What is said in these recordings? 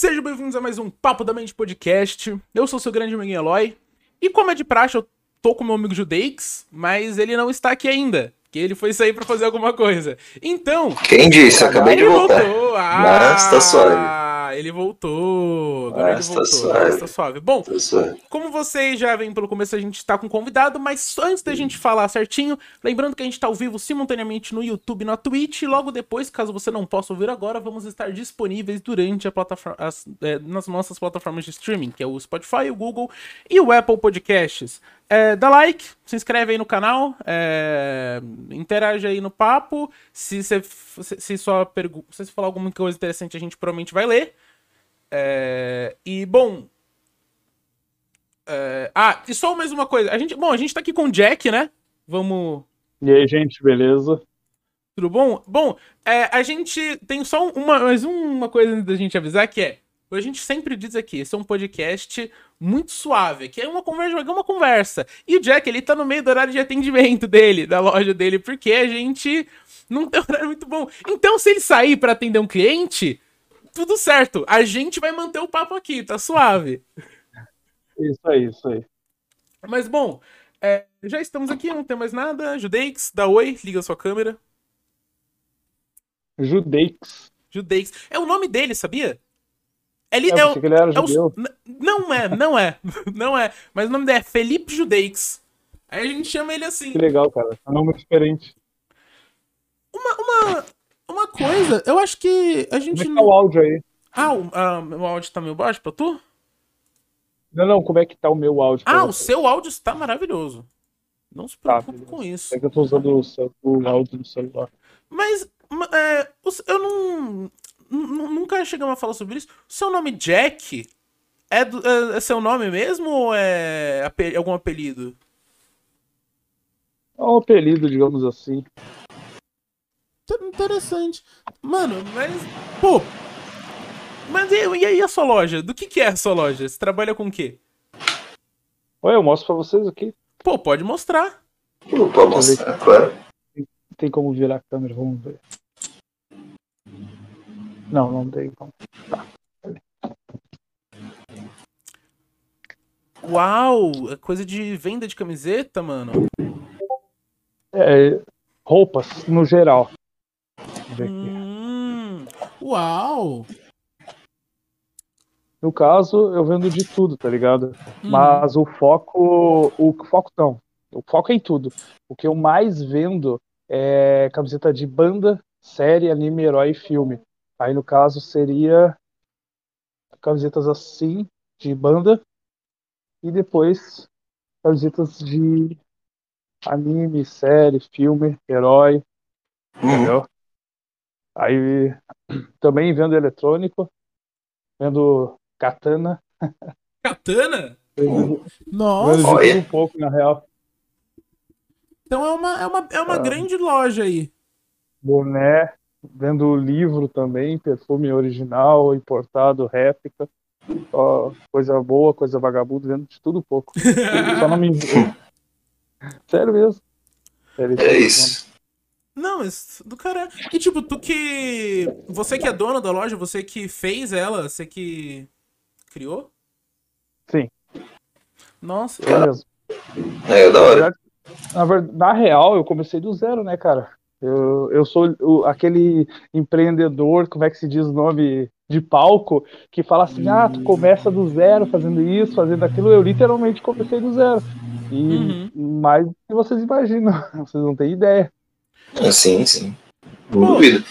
Sejam bem-vindos a mais um Papo da Mente Podcast. Eu sou seu grande amigo Eloy. E como é de praxe, eu tô com meu amigo Judeix, mas ele não está aqui ainda. Que ele foi sair para fazer alguma coisa. Então. Quem disse? Eu acabei de voltar. Voltou. Ah, Mas tá suave ele voltou. Agora ele voltou. Suave. Tá suave. Bom, suave. como vocês já vêm pelo começo, a gente tá com convidado, mas antes da gente falar certinho, lembrando que a gente tá ao vivo simultaneamente no YouTube e na Twitch, e logo depois, caso você não possa ouvir agora, vamos estar disponíveis durante a plataforma, as, é, nas nossas plataformas de streaming, que é o Spotify, o Google e o Apple Podcasts. É, dá like, se inscreve aí no canal, é, interage aí no papo. Se você se, se só pergunta, se falar alguma coisa interessante, a gente provavelmente vai ler. É, e bom. É, ah, e só mais uma coisa. A gente, bom, a gente tá aqui com o Jack, né? Vamos. E aí, gente, beleza? Tudo bom? Bom, é, a gente tem só uma, mais uma coisa da gente avisar que é. A gente sempre diz aqui, esse é um podcast muito suave, que é uma conversa, é uma conversa. E o Jack, ele tá no meio do horário de atendimento dele, da loja dele, porque a gente não tem horário muito bom. Então, se ele sair para atender um cliente, tudo certo. A gente vai manter o papo aqui, tá suave. Isso aí, isso aí. Mas bom, é, já estamos aqui, não tem mais nada. Judeix, dá oi, liga sua câmera. Judeix. Judeix. É o nome dele, sabia? Ele é, é, o, ele era é o, não é, não é, não é. Mas o nome dele é Felipe Judeix. Aí a gente chama ele assim. Que legal, cara. É um nome diferente. Uma, uma, uma coisa, eu acho que a gente. Como é que tá o áudio aí? Ah, o, ah, o áudio tá meio baixo pra tu? Não, não, como é que tá o meu áudio? Ah, o seu áudio está maravilhoso. Não se tá, preocupe tá, com isso. É que eu tô usando o, o áudio do celular. Mas é, eu não. Nunca chegamos a falar sobre isso. Seu nome Jack é, do, é, é seu nome mesmo ou é algum apelido? É um apelido, digamos assim. Interessante. Mano, mas. Pô. Mas e, e aí a sua loja? Do que, que é a sua loja? Você trabalha com o quê? Olha, eu mostro pra vocês aqui. Pô, pode mostrar. Pode mostrar, claro. Tem como virar a câmera, vamos ver. Não, não tem como. Tá. Uau! É coisa de venda de camiseta, mano. É, roupas, no geral. Hum, uau! No caso, eu vendo de tudo, tá ligado? Hum. Mas o foco. O foco não. O foco é em tudo. O que eu mais vendo é camiseta de banda, série, anime, herói e filme. Aí no caso seria camisetas assim, de banda, e depois camisetas de anime, série, filme, herói. Uhum. Entendeu? Aí também vendo eletrônico, vendo katana. Katana? Vendo, Nossa! Vendo um pouco, na real. Então é uma, é uma, é uma ah. grande loja aí. Boné, vendo livro também, perfume original, importado, réplica. Ó, coisa boa, coisa vagabunda, vendo de tudo pouco. Só não me. Sério mesmo. Sério, é isso. Não, mas do cara. E tipo, tu que. Você que é dona da loja, você que fez ela, você que criou? Sim. Nossa. É mesmo. É, da hora. Na, verdade, na real, eu comecei do zero, né, cara? Eu, eu sou o, aquele empreendedor, como é que se diz o nome de palco, que fala assim: ah, tu começa do zero fazendo isso, fazendo aquilo. Eu literalmente comecei do zero. E uhum. mais do que vocês imaginam, vocês não têm ideia. Ah, sim, sim. Duvido.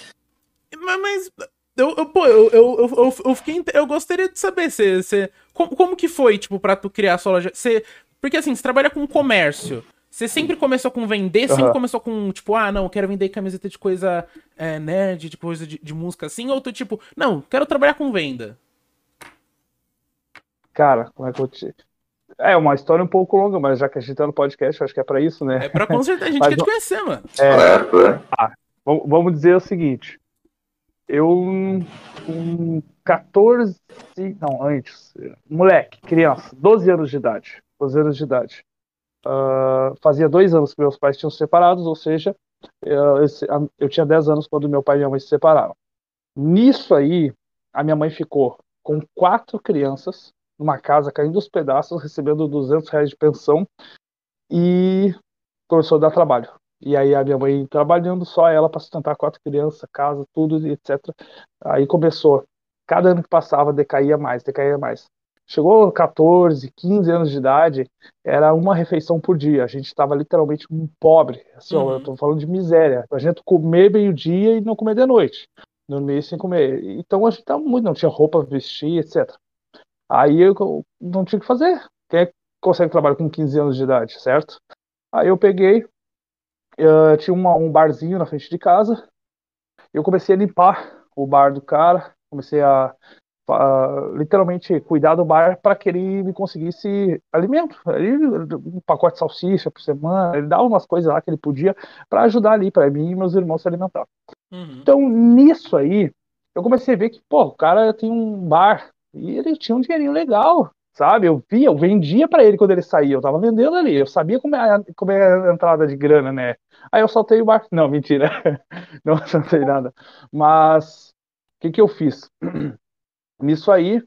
Mas, eu, eu, pô, eu, eu, eu, eu, fiquei. Eu gostaria de saber se, se, como, como que foi, tipo, pra tu criar a sua loja? Você, porque assim, você trabalha com comércio. Você sempre começou com vender, sempre uhum. começou com, tipo, ah, não, quero vender camiseta de coisa é, nerd, de coisa de, de música assim, ou tu, tipo, não, quero trabalhar com venda? Cara, como é que eu te. É uma história um pouco longa, mas já que a gente tá no podcast, acho que é pra isso, né? É pra consertar, a gente mas, quer te conhecer, mano. É, ah, vamos dizer o seguinte. Eu, com 14, não, antes, moleque, criança, 12 anos de idade, 12 anos de idade. Uh, fazia dois anos que meus pais tinham se separados, ou seja, eu, eu tinha 10 anos quando meu pai e minha mãe se separaram. Nisso aí, a minha mãe ficou com quatro crianças, numa casa caindo aos pedaços, recebendo 200 reais de pensão, e começou a dar trabalho. E aí a minha mãe trabalhando só ela para sustentar quatro crianças, casa, tudo, etc. Aí começou. Cada ano que passava decaía mais, decaía mais. Chegou 14, 15 anos de idade, era uma refeição por dia. A gente estava literalmente um pobre. Assim, uhum. ó, eu tô falando de miséria. A gente comer meio-dia e não comer de noite. Dormir sem comer. Então a gente tava muito, não tinha roupa pra vestir, etc. Aí eu não tinha o que fazer. Quem é consegue trabalhar com 15 anos de idade, certo? Aí eu peguei, tinha uma, um barzinho na frente de casa, eu comecei a limpar o bar do cara, comecei a, a literalmente cuidar do bar para que ele me conseguisse alimento, ele, um pacote de salsicha por semana, ele dava umas coisas lá que ele podia para ajudar ali para mim e meus irmãos se alimentar. Uhum. Então nisso aí eu comecei a ver que pô, o cara tem um bar e ele tinha um dinheirinho legal, sabe? Eu via, eu vendia para ele quando ele saía, eu tava vendendo ali, eu sabia como é, como é a entrada de grana, né? Aí eu saltei o barco. Não, mentira, não saltei nada. Mas o que, que eu fiz? Nisso aí,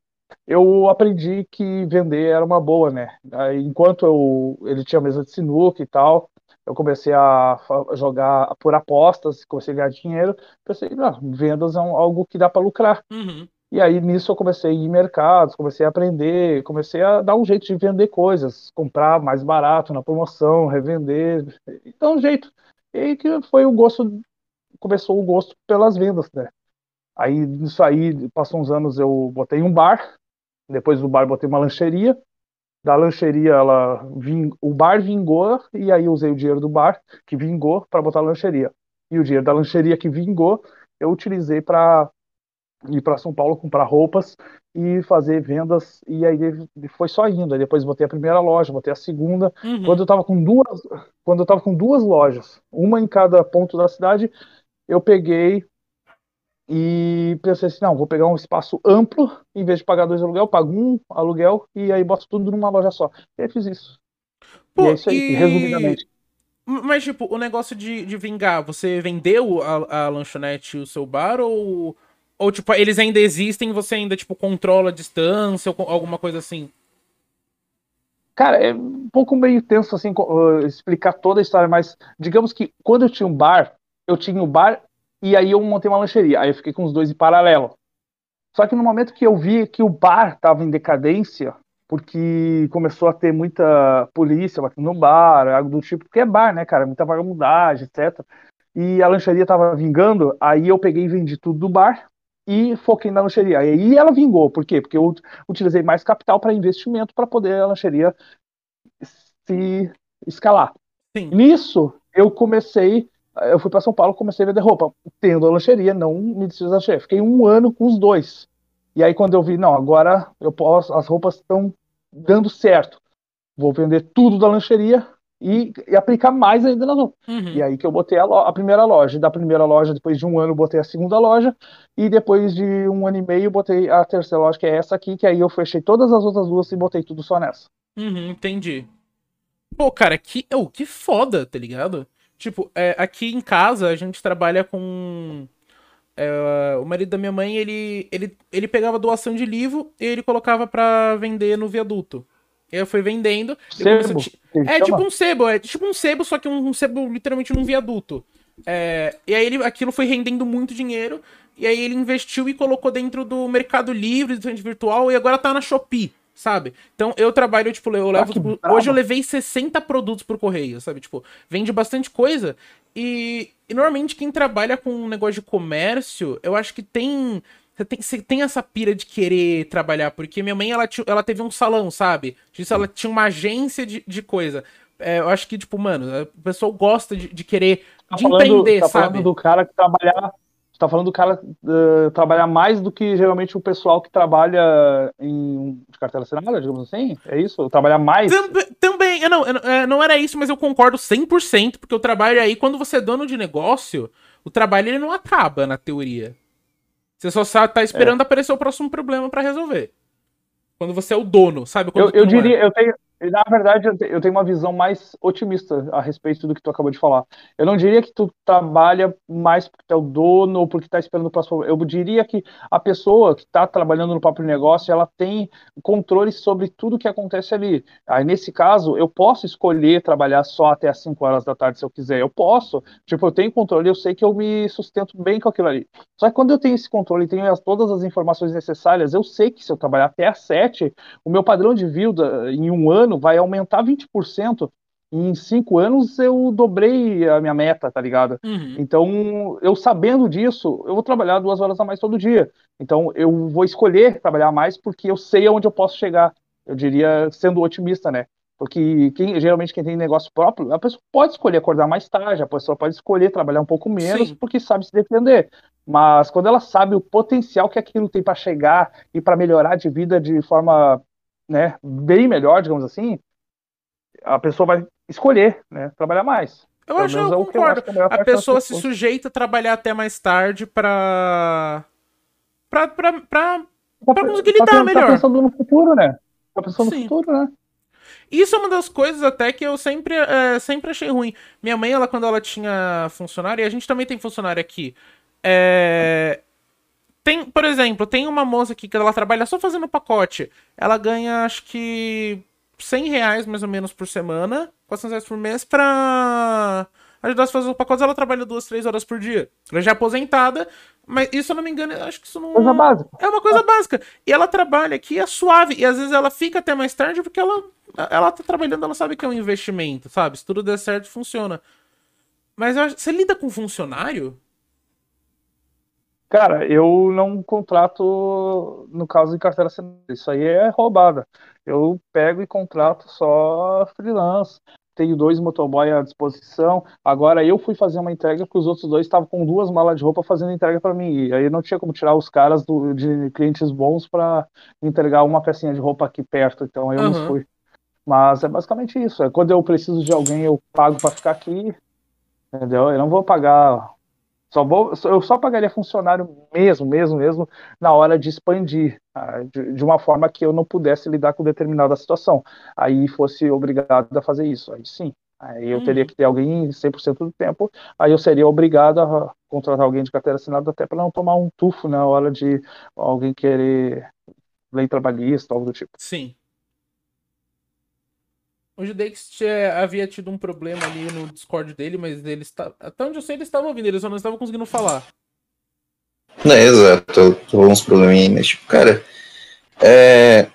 eu aprendi que vender era uma boa, né? Aí, enquanto eu, ele tinha mesa de sinuca e tal, eu comecei a jogar por apostas, comecei a ganhar dinheiro. Pensei, não, vendas é um, algo que dá para lucrar. Uhum. E aí nisso eu comecei a ir em mercados, comecei a aprender, comecei a dar um jeito de vender coisas, comprar mais barato na promoção, revender, dar um jeito. E aí que foi o gosto, começou o gosto pelas vendas, né? Aí nisso aí, passou uns anos eu botei um bar, depois do bar botei uma lancheria, da lancheria ela ving, o bar vingou e aí usei o dinheiro do bar que vingou para botar a lancheria. E o dinheiro da lancheria que vingou eu utilizei para ir para São Paulo comprar roupas e fazer vendas e aí foi só indo. Aí depois botei a primeira loja, botei a segunda. Uhum. Quando eu tava com duas, quando eu tava com duas lojas, uma em cada ponto da cidade, eu peguei e pensei assim, não, vou pegar um espaço amplo, em vez de pagar dois aluguel, pago um aluguel e aí boto tudo numa loja só. E aí fiz isso. Pô, e é isso aí, e... resumidamente. Mas, tipo, o negócio de, de vingar, você vendeu a, a lanchonete e o seu bar ou ou, tipo, eles ainda existem você ainda, tipo, controla a distância ou alguma coisa assim? Cara, é um pouco meio tenso, assim, explicar toda a história, mas digamos que quando eu tinha um bar, eu tinha um bar e aí eu montei uma lancheria. Aí eu fiquei com os dois em paralelo. Só que no momento que eu vi que o bar estava em decadência, porque começou a ter muita polícia batendo no bar, algo do tipo, porque é bar, né, cara? Muita vagabundagem, etc. E a lancheria estava vingando, aí eu peguei e vendi tudo do bar e foquei na lancheria. E aí ela vingou, por quê? Porque eu utilizei mais capital para investimento para poder a lancheria se escalar. Sim. Nisso, eu comecei, eu fui para São Paulo, comecei a vender roupa, tendo a lancheria, não me lancheria. Fiquei um ano com os dois. E aí quando eu vi, não, agora eu posso, as roupas estão dando certo. Vou vender tudo da lancheria, e, e, aplicar mais ainda na Uhum. E aí que eu botei a, a, primeira loja. Da primeira loja, depois de um ano, botei a segunda loja. E depois de um ano e meio, botei a terceira loja, que é essa aqui, que aí eu fechei todas as outras duas e botei tudo só nessa. Uhum, entendi. Pô, cara, que, oh, que foda, tá ligado? Tipo, é, aqui em casa a gente trabalha com. É, o marido da minha mãe, ele, ele, ele pegava doação de livro e ele colocava para vender no viaduto. Eu fui vendendo. Sebo, é tipo um sebo, é tipo um sebo, só que um, um sebo literalmente num viaduto. É, e aí ele, aquilo foi rendendo muito dinheiro. E aí ele investiu e colocou dentro do Mercado Livre, do virtual, e agora tá na Shopee, sabe? Então eu trabalho, tipo, eu levo. Ah, tipo, hoje eu levei 60 produtos por correio, sabe? Tipo, vende bastante coisa. E, e normalmente quem trabalha com um negócio de comércio, eu acho que tem você tem, você tem essa pira de querer trabalhar, porque minha mãe, ela, ela teve um salão, sabe? Disso, ela tinha uma agência de, de coisa. É, eu acho que, tipo, mano, o pessoal gosta de, de querer tá de falando, empreender, tá sabe? do cara que trabalhar tá falando do cara uh, trabalhar mais do que geralmente o pessoal que trabalha em de carteira assinada, digamos assim? É isso? Trabalhar mais? Também, também não, é, não era isso, mas eu concordo 100%, porque o trabalho aí, quando você é dono de negócio, o trabalho ele não acaba, na teoria. Você só tá esperando é. aparecer o próximo problema para resolver. Quando você é o dono, sabe? eu, eu diria, é. eu tenho, na verdade, eu tenho uma visão mais otimista a respeito do que tu acabou de falar. Eu não diria que tu trabalha mais porque tu é o dono ou porque está esperando o próximo. Eu diria que a pessoa que está trabalhando no próprio negócio, ela tem controle sobre tudo que acontece ali. Aí, nesse caso, eu posso escolher trabalhar só até as 5 horas da tarde se eu quiser. Eu posso. Tipo, eu tenho controle, eu sei que eu me sustento bem com aquilo ali. Só que quando eu tenho esse controle e tenho as, todas as informações necessárias, eu sei que se eu trabalhar até as 7, o meu padrão de vida em um ano ano vai aumentar 20%. Em cinco anos eu dobrei a minha meta, tá ligado? Uhum. Então, eu sabendo disso, eu vou trabalhar duas horas a mais todo dia. Então, eu vou escolher trabalhar mais porque eu sei aonde eu posso chegar. Eu diria, sendo otimista, né? Porque quem, geralmente quem tem negócio próprio, a pessoa pode escolher acordar mais tarde, a pessoa pode escolher trabalhar um pouco menos Sim. porque sabe se defender. Mas quando ela sabe o potencial que aquilo tem para chegar e para melhorar de vida de forma né, bem melhor, digamos assim, a pessoa vai escolher, né, trabalhar mais. Eu acho, eu é concordo. Eu acho a pessoa se sujeita a trabalhar até mais tarde para para para para conseguir lidar tá, melhor. Tá pensando no futuro, né? Tá pensando Sim. no futuro, né? Isso é uma das coisas até que eu sempre, é, sempre achei ruim. Minha mãe, ela quando ela tinha funcionário, e a gente também tem funcionário aqui, é, tem, por exemplo, tem uma moça aqui que ela trabalha só fazendo pacote. Ela ganha, acho que 100 reais mais ou menos por semana, 400 reais por mês pra ajudar a fazer os pacotes. Ela trabalha duas, três horas por dia. Ela já é aposentada, mas isso, se eu não me engano, acho que isso não. Coisa básica. É uma coisa básica. E ela trabalha aqui, é suave. E às vezes ela fica até mais tarde porque ela, ela tá trabalhando, ela sabe que é um investimento, sabe? Se tudo der certo, funciona. Mas eu acho, você lida com funcionário? Cara, eu não contrato, no caso de carteira assinada, isso aí é roubada. Eu pego e contrato só freelance. Tenho dois motoboy à disposição. Agora eu fui fazer uma entrega porque os outros dois estavam com duas malas de roupa fazendo entrega para mim. E aí não tinha como tirar os caras do, de clientes bons para entregar uma pecinha de roupa aqui perto. Então eu uhum. não fui. Mas é basicamente isso. É quando eu preciso de alguém, eu pago para ficar aqui. Entendeu? Eu não vou pagar só vou, eu só pagaria funcionário mesmo, mesmo, mesmo na hora de expandir, tá? de, de, uma forma que eu não pudesse lidar com determinada situação. Aí fosse obrigado a fazer isso. Aí sim. Aí eu teria que ter alguém 100% do tempo. Aí eu seria obrigado a contratar alguém de carteira assinada até para não tomar um tufo na hora de alguém querer lei trabalhista, algo do tipo. Sim. O Judex havia tido um problema ali no Discord dele, mas ele está. Até onde eu sei, ele estava ouvindo, ele só não estava conseguindo falar. É, exato, tô uns probleminhas, mas tipo, cara. É.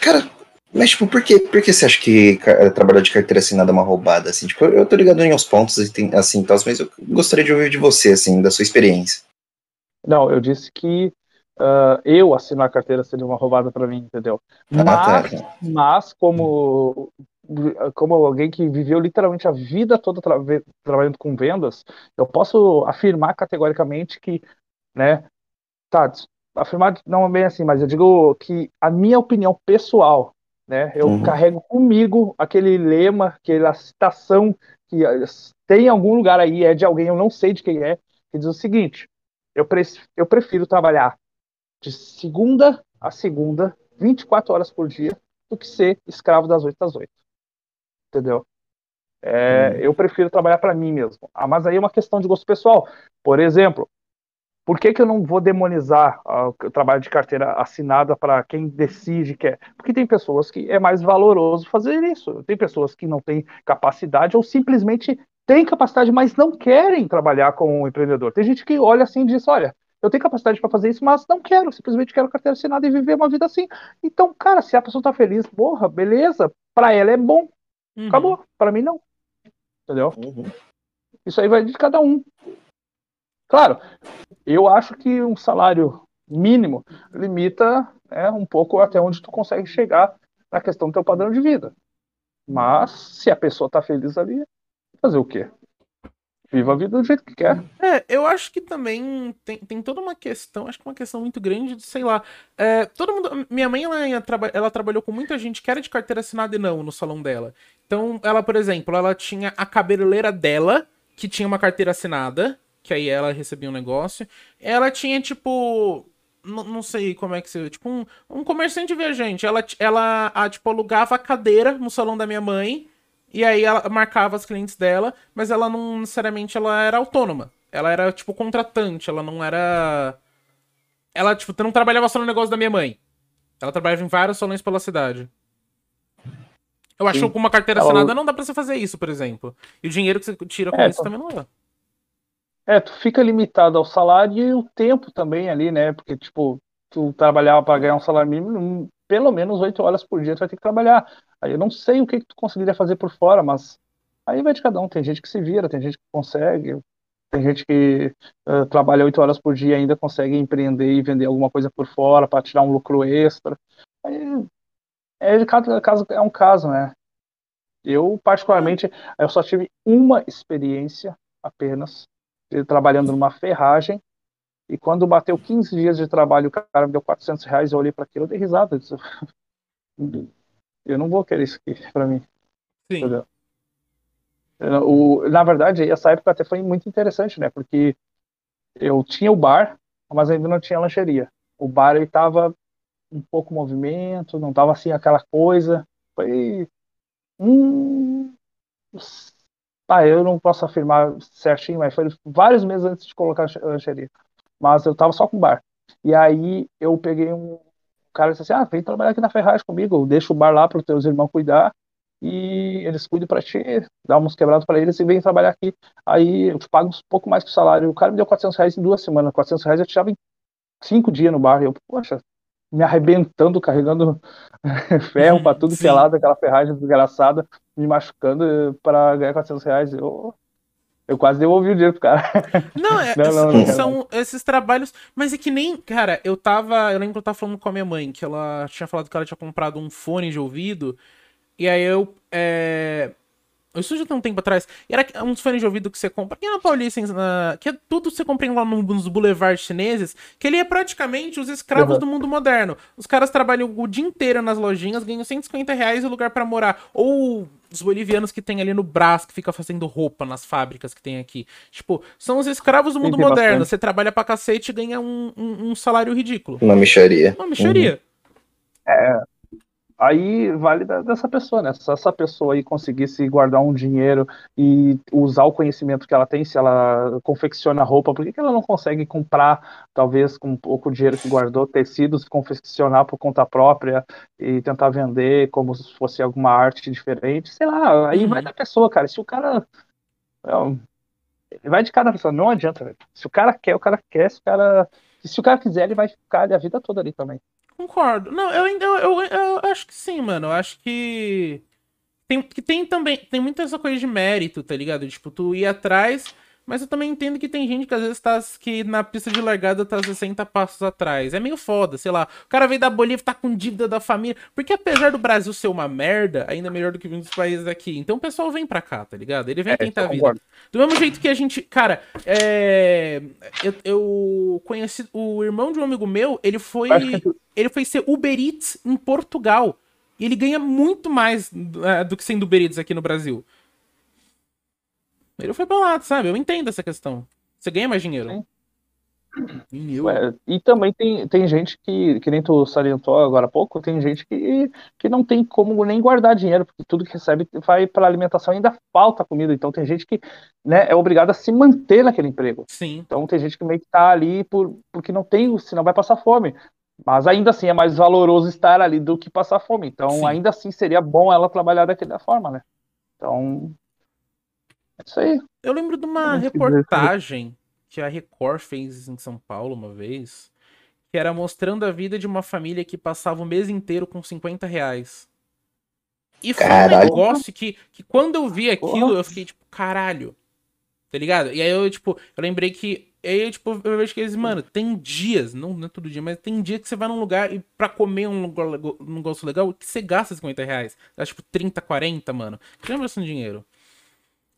Cara, mas tipo, por que, por que você acha que trabalhar de carteira assinada é uma roubada, assim? Tipo, eu tô ligado em aos pontos, assim, tal, mas eu gostaria de ouvir de você, assim, da sua experiência. Não, eu disse que uh, eu assinar a carteira seria uma roubada para mim, entendeu? Ah, mas, mas como como alguém que viveu literalmente a vida toda tra trabalhando com vendas, eu posso afirmar categoricamente que, né, tá, afirmar não é bem assim, mas eu digo que a minha opinião pessoal, né, eu uhum. carrego comigo aquele lema, aquela citação que tem em algum lugar aí, é de alguém, eu não sei de quem é, que diz o seguinte: eu, pre eu prefiro trabalhar de segunda a segunda, 24 horas por dia, do que ser escravo das 8 às 8. Entendeu? É, hum. Eu prefiro trabalhar para mim mesmo. Ah, mas aí é uma questão de gosto pessoal. Por exemplo, por que, que eu não vou demonizar o trabalho de carteira assinada para quem decide que é? Porque tem pessoas que é mais valoroso fazer isso. Tem pessoas que não têm capacidade ou simplesmente têm capacidade, mas não querem trabalhar com um empreendedor. Tem gente que olha assim e diz: olha, eu tenho capacidade para fazer isso, mas não quero, simplesmente quero carteira assinada e viver uma vida assim. Então, cara, se a pessoa tá feliz, porra, beleza, para ela é bom. Uhum. Acabou, para mim não. Entendeu? Uhum. Isso aí vai de cada um. Claro, eu acho que um salário mínimo limita né, um pouco até onde tu consegue chegar na questão do teu padrão de vida. Mas se a pessoa tá feliz ali, fazer o quê? Viva a vida do jeito que quer. É, eu acho que também tem, tem toda uma questão, acho que uma questão muito grande de, sei lá, é, todo mundo, minha mãe, ela, ela trabalhou com muita gente que era de carteira assinada e não no salão dela. Então, ela, por exemplo, ela tinha a cabeleireira dela, que tinha uma carteira assinada, que aí ela recebia um negócio. Ela tinha, tipo, não sei como é que se. Tipo, um, um comerciante viajante. Ela, ela a, tipo, alugava a cadeira no salão da minha mãe. E aí ela marcava as clientes dela, mas ela não necessariamente ela era autônoma. Ela era, tipo, contratante, ela não era. Ela, tipo, não trabalhava só no negócio da minha mãe. Ela trabalhava em vários salões pela cidade. Eu acho Sim. que com uma carteira ela... assinada não dá pra você fazer isso, por exemplo. E o dinheiro que você tira com é, isso também não é. É, tu fica limitado ao salário e o tempo também ali, né? Porque, tipo, tu trabalhava para ganhar um salário mínimo, pelo menos oito horas por dia tu vai ter que trabalhar. Aí eu não sei o que, que tu conseguiria fazer por fora, mas aí vai de cada um. Tem gente que se vira, tem gente que consegue, tem gente que uh, trabalha oito horas por dia e ainda consegue empreender e vender alguma coisa por fora para tirar um lucro extra. Aí, é, cada caso é um caso, né? Eu, particularmente, eu só tive uma experiência apenas trabalhando numa ferragem. E quando bateu 15 dias de trabalho, o cara me deu 400 reais. Eu olhei para aquilo, eu dei risada. Eu, disse, eu não vou querer isso aqui para mim. Sim. O, na verdade, essa época até foi muito interessante, né? Porque eu tinha o bar, mas ainda não tinha lancheria. O bar ele tava um pouco movimento, não tava assim aquela coisa. Foi um ah, eu não posso afirmar certinho, mas foi vários meses antes de colocar a lancheria. Mas eu tava só com bar. E aí eu peguei um cara disse assim: Ah, vem trabalhar aqui na Ferrari comigo, deixa o bar lá para os teus irmãos cuidar e eles cuidam para ti, dá uns quebrados para eles e vem trabalhar aqui. Aí eu te pago um pouco mais que o salário. O cara me deu 400 reais em duas semanas. 400 reais eu tirava em cinco dias no bar. E eu, poxa, me arrebentando, carregando ferro para tudo que é lado, aquela ferragem desgraçada, me machucando para ganhar 400 reais. Eu, eu quase devolvi o dinheiro pro cara. Não, é, não, não, não, são esses trabalhos. Mas é que nem. Cara, eu tava. Eu lembro que eu tava falando com a minha mãe, que ela tinha falado que ela tinha comprado um fone de ouvido. E aí eu. É, isso já tem um tempo atrás. E era uns fones de ouvido que você compra aqui na Paulista, na, que é tudo você compra lá nos boulevards chineses, que ele é praticamente os escravos uhum. do mundo moderno. Os caras trabalham o dia inteiro nas lojinhas, ganham 150 reais o lugar para morar. Ou os bolivianos que tem ali no Brás, que fica fazendo roupa nas fábricas que tem aqui. Tipo, são os escravos do mundo moderno. Bastante. Você trabalha pra cacete e ganha um, um, um salário ridículo. Uma micharia. Uma micharia. Uhum. É, aí vale dessa pessoa, né? Se essa pessoa aí conseguisse guardar um dinheiro e usar o conhecimento que ela tem, se ela confecciona roupa, por que, que ela não consegue comprar, talvez com pouco dinheiro que guardou, tecidos, confeccionar por conta própria e tentar vender como se fosse alguma arte diferente? Sei lá, aí uhum. vai da pessoa, cara. Se o cara. É, vai de cada pessoa, não adianta, velho. Se o cara quer, o cara quer, se o cara. Se o cara quiser, ele vai ficar ali a vida toda ali também. Concordo. Não, eu ainda. Eu, eu, eu, acho que sim, mano. Eu acho que. Tem, que tem também. Tem muita essa coisa de mérito, tá ligado? Tipo, tu ir atrás mas eu também entendo que tem gente que às vezes tá que na pista de largada tá 60 passos atrás. É meio foda, sei lá. O cara veio da Bolívia, tá com dívida da família. Porque apesar do Brasil ser uma merda, ainda é melhor do que muitos países aqui. Então o pessoal vem pra cá, tá ligado? Ele vem é, tentar a vida. Do mesmo jeito que a gente. Cara, é. Eu, eu conheci. O irmão de um amigo meu, ele foi. Ele foi ser Uber Eats em Portugal. E ele ganha muito mais uh, do que sendo Uber Eats aqui no Brasil. Ele foi pra lá, sabe? Eu entendo essa questão. Você ganha mais dinheiro. Ué, e também tem, tem gente que, que nem tu salientou agora há pouco, tem gente que, que não tem como nem guardar dinheiro, porque tudo que recebe vai para alimentação e ainda falta comida. Então tem gente que né, é obrigada a se manter naquele emprego. Sim. Então tem gente que meio que tá ali por, porque não tem, senão vai passar fome. Mas ainda assim é mais valoroso estar ali do que passar fome. Então Sim. ainda assim seria bom ela trabalhar daquela forma, né? Então isso aí. Eu lembro de uma reportagem que a Record fez em São Paulo uma vez, que era mostrando a vida de uma família que passava o mês inteiro com 50 reais. E foi caralho. um negócio que, que quando eu vi aquilo, eu fiquei tipo, caralho. Tá ligado? E aí eu, tipo, eu lembrei que. Aí, tipo, eu vejo que eles, mano, tem dias, não, não é todo dia, mas tem dia que você vai num lugar e pra comer um, lugar, um negócio legal que você gasta 50 reais. Gasta, tipo, 30, 40, mano. Que lembra esse dinheiro?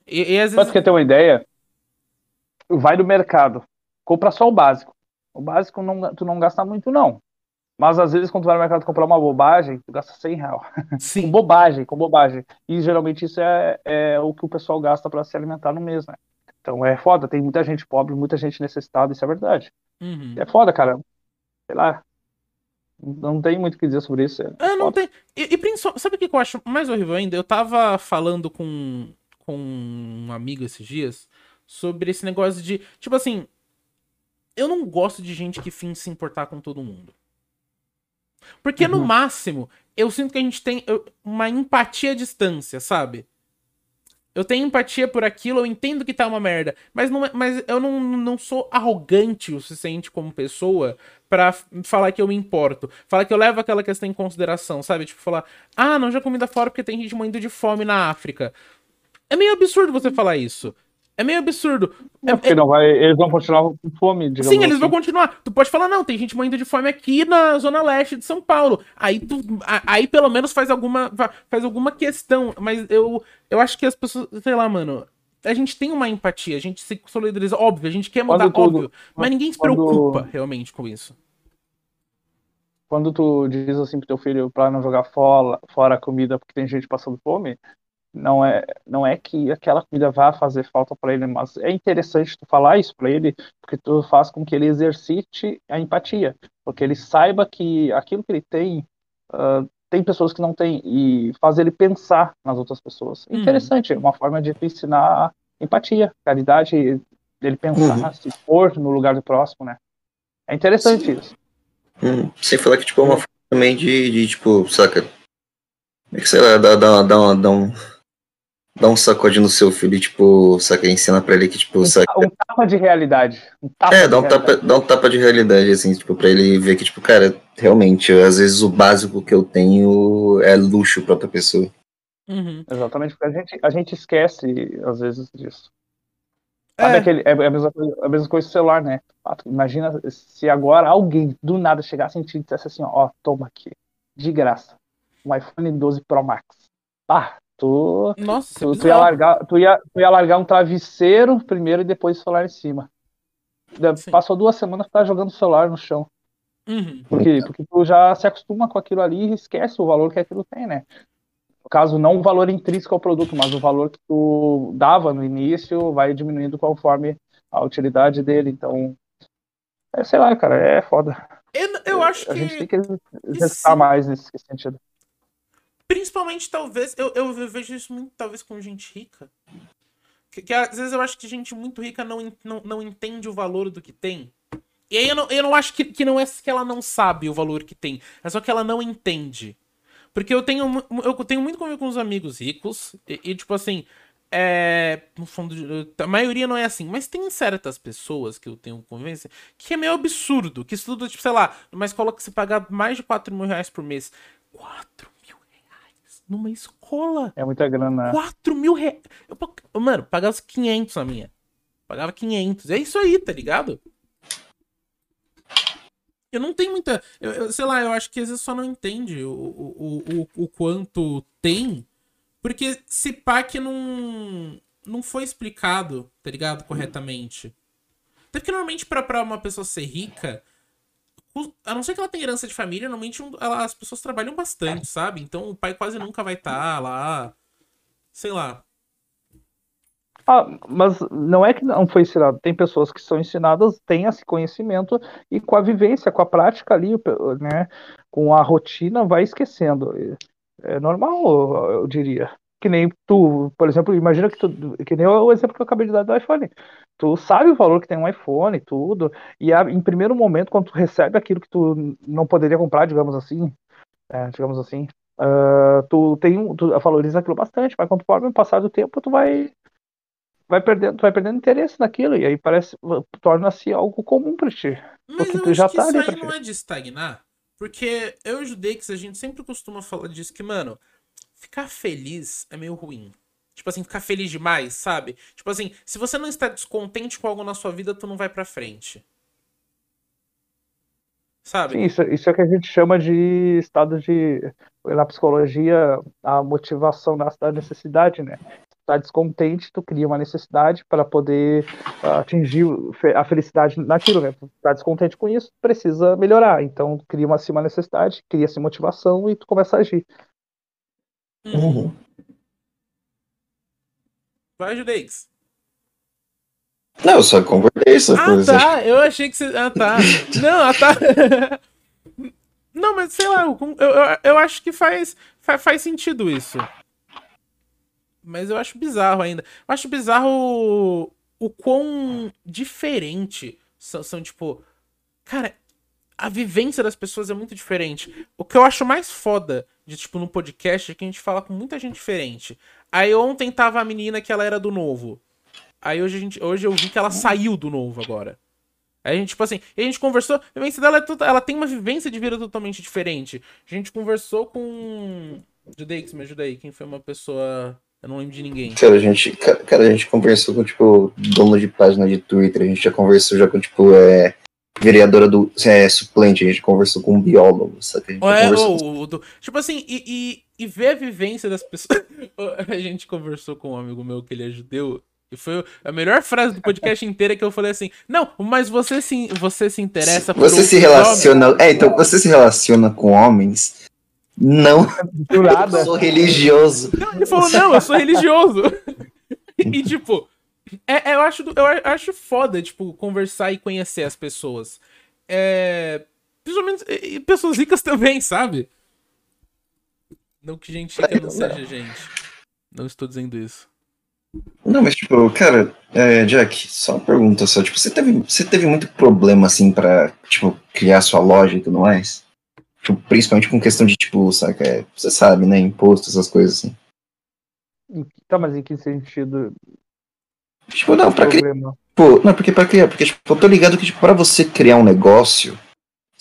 E, e às vezes... Ter uma ideia? Vai do mercado, compra só o básico. O básico não, tu não gasta muito, não. Mas às vezes, quando tu vai no mercado comprar uma bobagem, tu gasta 100 reais. Sim. com bobagem, com bobagem. E geralmente isso é, é o que o pessoal gasta para se alimentar no mês, né? Então é foda, tem muita gente pobre, muita gente necessitada, isso é verdade. Uhum. É foda, cara. sei lá. Não tem muito o que dizer sobre isso. É, é não tem. E, e sabe o que eu acho mais horrível ainda? Eu tava falando com, com um amigo esses dias sobre esse negócio de. Tipo assim. Eu não gosto de gente que finge se importar com todo mundo. Porque uhum. no máximo, eu sinto que a gente tem uma empatia à distância, sabe? Eu tenho empatia por aquilo, eu entendo que tá uma merda. Mas, não, é, mas eu não, não sou arrogante o suficiente como pessoa para falar que eu me importo. Falar que eu levo aquela questão em consideração, sabe? Tipo, falar, ah, não já comida fora porque tem gente morrendo de fome na África. É meio absurdo você falar isso. É meio absurdo. É, é porque é... não vai, eles vão continuar com fome, digamos Sim, eles assim. vão continuar. Tu pode falar, não, tem gente morrendo de fome aqui na zona leste de São Paulo. Aí tu, aí pelo menos faz alguma, faz alguma questão. Mas eu, eu acho que as pessoas, sei lá, mano, a gente tem uma empatia, a gente se solidariza, óbvio, a gente quer mudar, óbvio, mas ninguém se quando, preocupa realmente com isso. Quando tu diz assim pro teu filho pra não jogar fora, fora a comida porque tem gente passando fome, não é não é que aquela comida vá fazer falta para ele, mas é interessante tu falar isso para ele, porque tu faz com que ele exercite a empatia, porque ele saiba que aquilo que ele tem uh, tem pessoas que não têm e faz ele pensar nas outras pessoas. Uhum. Interessante, é uma forma de ensinar empatia, caridade, dele pensar, uhum. se pôr no lugar do próximo, né? É interessante Sim. isso. Hum, sem falar que tipo é uma forma também de, de tipo, saca? É que sei lá, dá, dá, dá, dá um dá um sacode no seu filho, tipo, saca, ensina pra ele que, tipo, um, saca... um tapa de realidade. Um tapa é, dá um, tapa, dá um tapa de realidade, assim, tipo, pra ele ver que, tipo, cara, realmente, às vezes o básico que eu tenho é luxo pra outra pessoa. Uhum. Exatamente, porque a gente, a gente esquece, às vezes, disso. Sabe é. aquele, é, a, mesma coisa, a mesma coisa do celular, né? Imagina se agora alguém do nada chegasse em ti e dissesse assim, ó, toma aqui, de graça, um iPhone 12 Pro Max. Ah, Tu, Nossa, tu, tu, ia largar, tu, ia, tu ia largar um travesseiro primeiro e depois o celular em cima. Sim. Passou duas semanas pra tá jogando o celular no chão. Uhum. Por quê? Porque tu já se acostuma com aquilo ali e esquece o valor que aquilo tem, né? No caso, não o valor intrínseco ao produto, mas o valor que tu dava no início vai diminuindo conforme a utilidade dele. Então, é, sei lá, cara, é foda. Eu, eu acho a que. A gente tem que exercitar mais nesse sentido. Principalmente, talvez, eu, eu vejo isso muito, talvez, com gente rica. Que, que, às vezes eu acho que gente muito rica não, não, não entende o valor do que tem. E aí eu não, eu não acho que, que não é que ela não sabe o valor que tem, é só que ela não entende. Porque eu tenho, eu tenho muito comigo com os amigos ricos, e, e tipo assim, é, no fundo, a maioria não é assim, mas tem certas pessoas que eu tenho convivência que é meio absurdo, que estuda, tipo, sei lá, numa escola que você paga mais de 4 mil reais por mês. 4 numa escola. É muita grana. 4 mil reais. Eu, mano, pagava 500 na minha. Pagava 500. É isso aí, tá ligado? Eu não tenho muita. Eu, eu, sei lá, eu acho que às vezes só não entende o, o, o, o quanto tem. Porque se pá que não, não foi explicado, tá ligado? Corretamente. Até porque normalmente pra, pra uma pessoa ser rica, a não ser que ela tenha herança de família, normalmente ela, as pessoas trabalham bastante, sabe? Então o pai quase nunca vai estar tá lá. Sei lá. Ah, mas não é que não foi ensinado. Tem pessoas que são ensinadas, têm esse conhecimento e com a vivência, com a prática ali, né, com a rotina, vai esquecendo. É normal, eu diria. Que nem tu, por exemplo, imagina que tu, que nem o exemplo que eu acabei de dar do iPhone tu sabe o valor que tem um iPhone e tudo, e a, em primeiro momento, quando tu recebe aquilo que tu não poderia comprar, digamos assim, é, digamos assim, uh, tu tem tu valoriza aquilo bastante, mas conforme o passar do tempo, tu vai vai perdendo, tu vai perdendo interesse naquilo, e aí parece, torna-se algo comum pra ti. Mas porque tu já tá ali isso aí não é de estagnar, porque eu e o Judex, a gente sempre costuma falar disso, que, mano, ficar feliz é meio ruim. Tipo assim, ficar feliz demais, sabe? Tipo assim, se você não está descontente com algo na sua vida, tu não vai pra frente. Sabe? Sim, isso, isso é o que a gente chama de estado de. Na psicologia, a motivação nasce da necessidade, né? Tá descontente, tu cria uma necessidade para poder uh, atingir a felicidade naquilo, né? Tá descontente com isso, precisa melhorar. Então, cria uma, assim, uma necessidade, cria-se motivação e tu começa a agir. Uhum. Vai, Judeix. Não, eu só concordei ah. Ah, tá. Eu achei que você. Ah, tá. Não, ah, tá. Não, mas sei lá, eu, eu, eu acho que faz, faz, faz sentido isso. Mas eu acho bizarro ainda. Eu acho bizarro o, o quão diferente são, são, tipo. Cara, a vivência das pessoas é muito diferente. O que eu acho mais foda de, tipo, no podcast é que a gente fala com muita gente diferente. Aí ontem tava a menina que ela era do novo. Aí hoje, a gente, hoje eu vi que ela saiu do novo agora. Aí a gente, tipo assim, a gente conversou. A vivência dela é ela tem uma vivência de vida totalmente diferente. A gente conversou com. Judeix, me ajuda aí. Quem foi uma pessoa. Eu não lembro de ninguém. Cara, a gente, cara, a gente conversou com, tipo, dono de página de Twitter. A gente já conversou já com, tipo, é, vereadora do é, suplente. A gente conversou com um biólogo, sabe? É, ou, do, tipo assim, e, e, ver a vivência das pessoas. a gente conversou com um amigo meu que ele é judeu. E foi a melhor frase do podcast inteiro que eu falei assim: Não, mas você se, você se interessa por Você se relaciona. Homens? É, então você se relaciona com homens. Não. Do nada. Eu sou religioso. Não, ele falou: Não, eu sou religioso. e tipo, é, é, eu, acho, eu acho foda, tipo, conversar e conhecer as pessoas. É. Principalmente. E pessoas ricas também, sabe? Não que gente rica não seja gente. Não estou dizendo isso. Não, mas tipo, cara, é, Jack, só uma pergunta só, tipo, você teve, você teve muito problema, assim, pra, tipo, criar sua loja e tudo mais? Tipo, principalmente com questão de, tipo, saca, é, você sabe, né, imposto, essas coisas assim. Tá, mas em que sentido? Tipo, não, pra criar, pô, não, porque pra criar, porque, tipo, eu tô ligado que, tipo, pra você criar um negócio,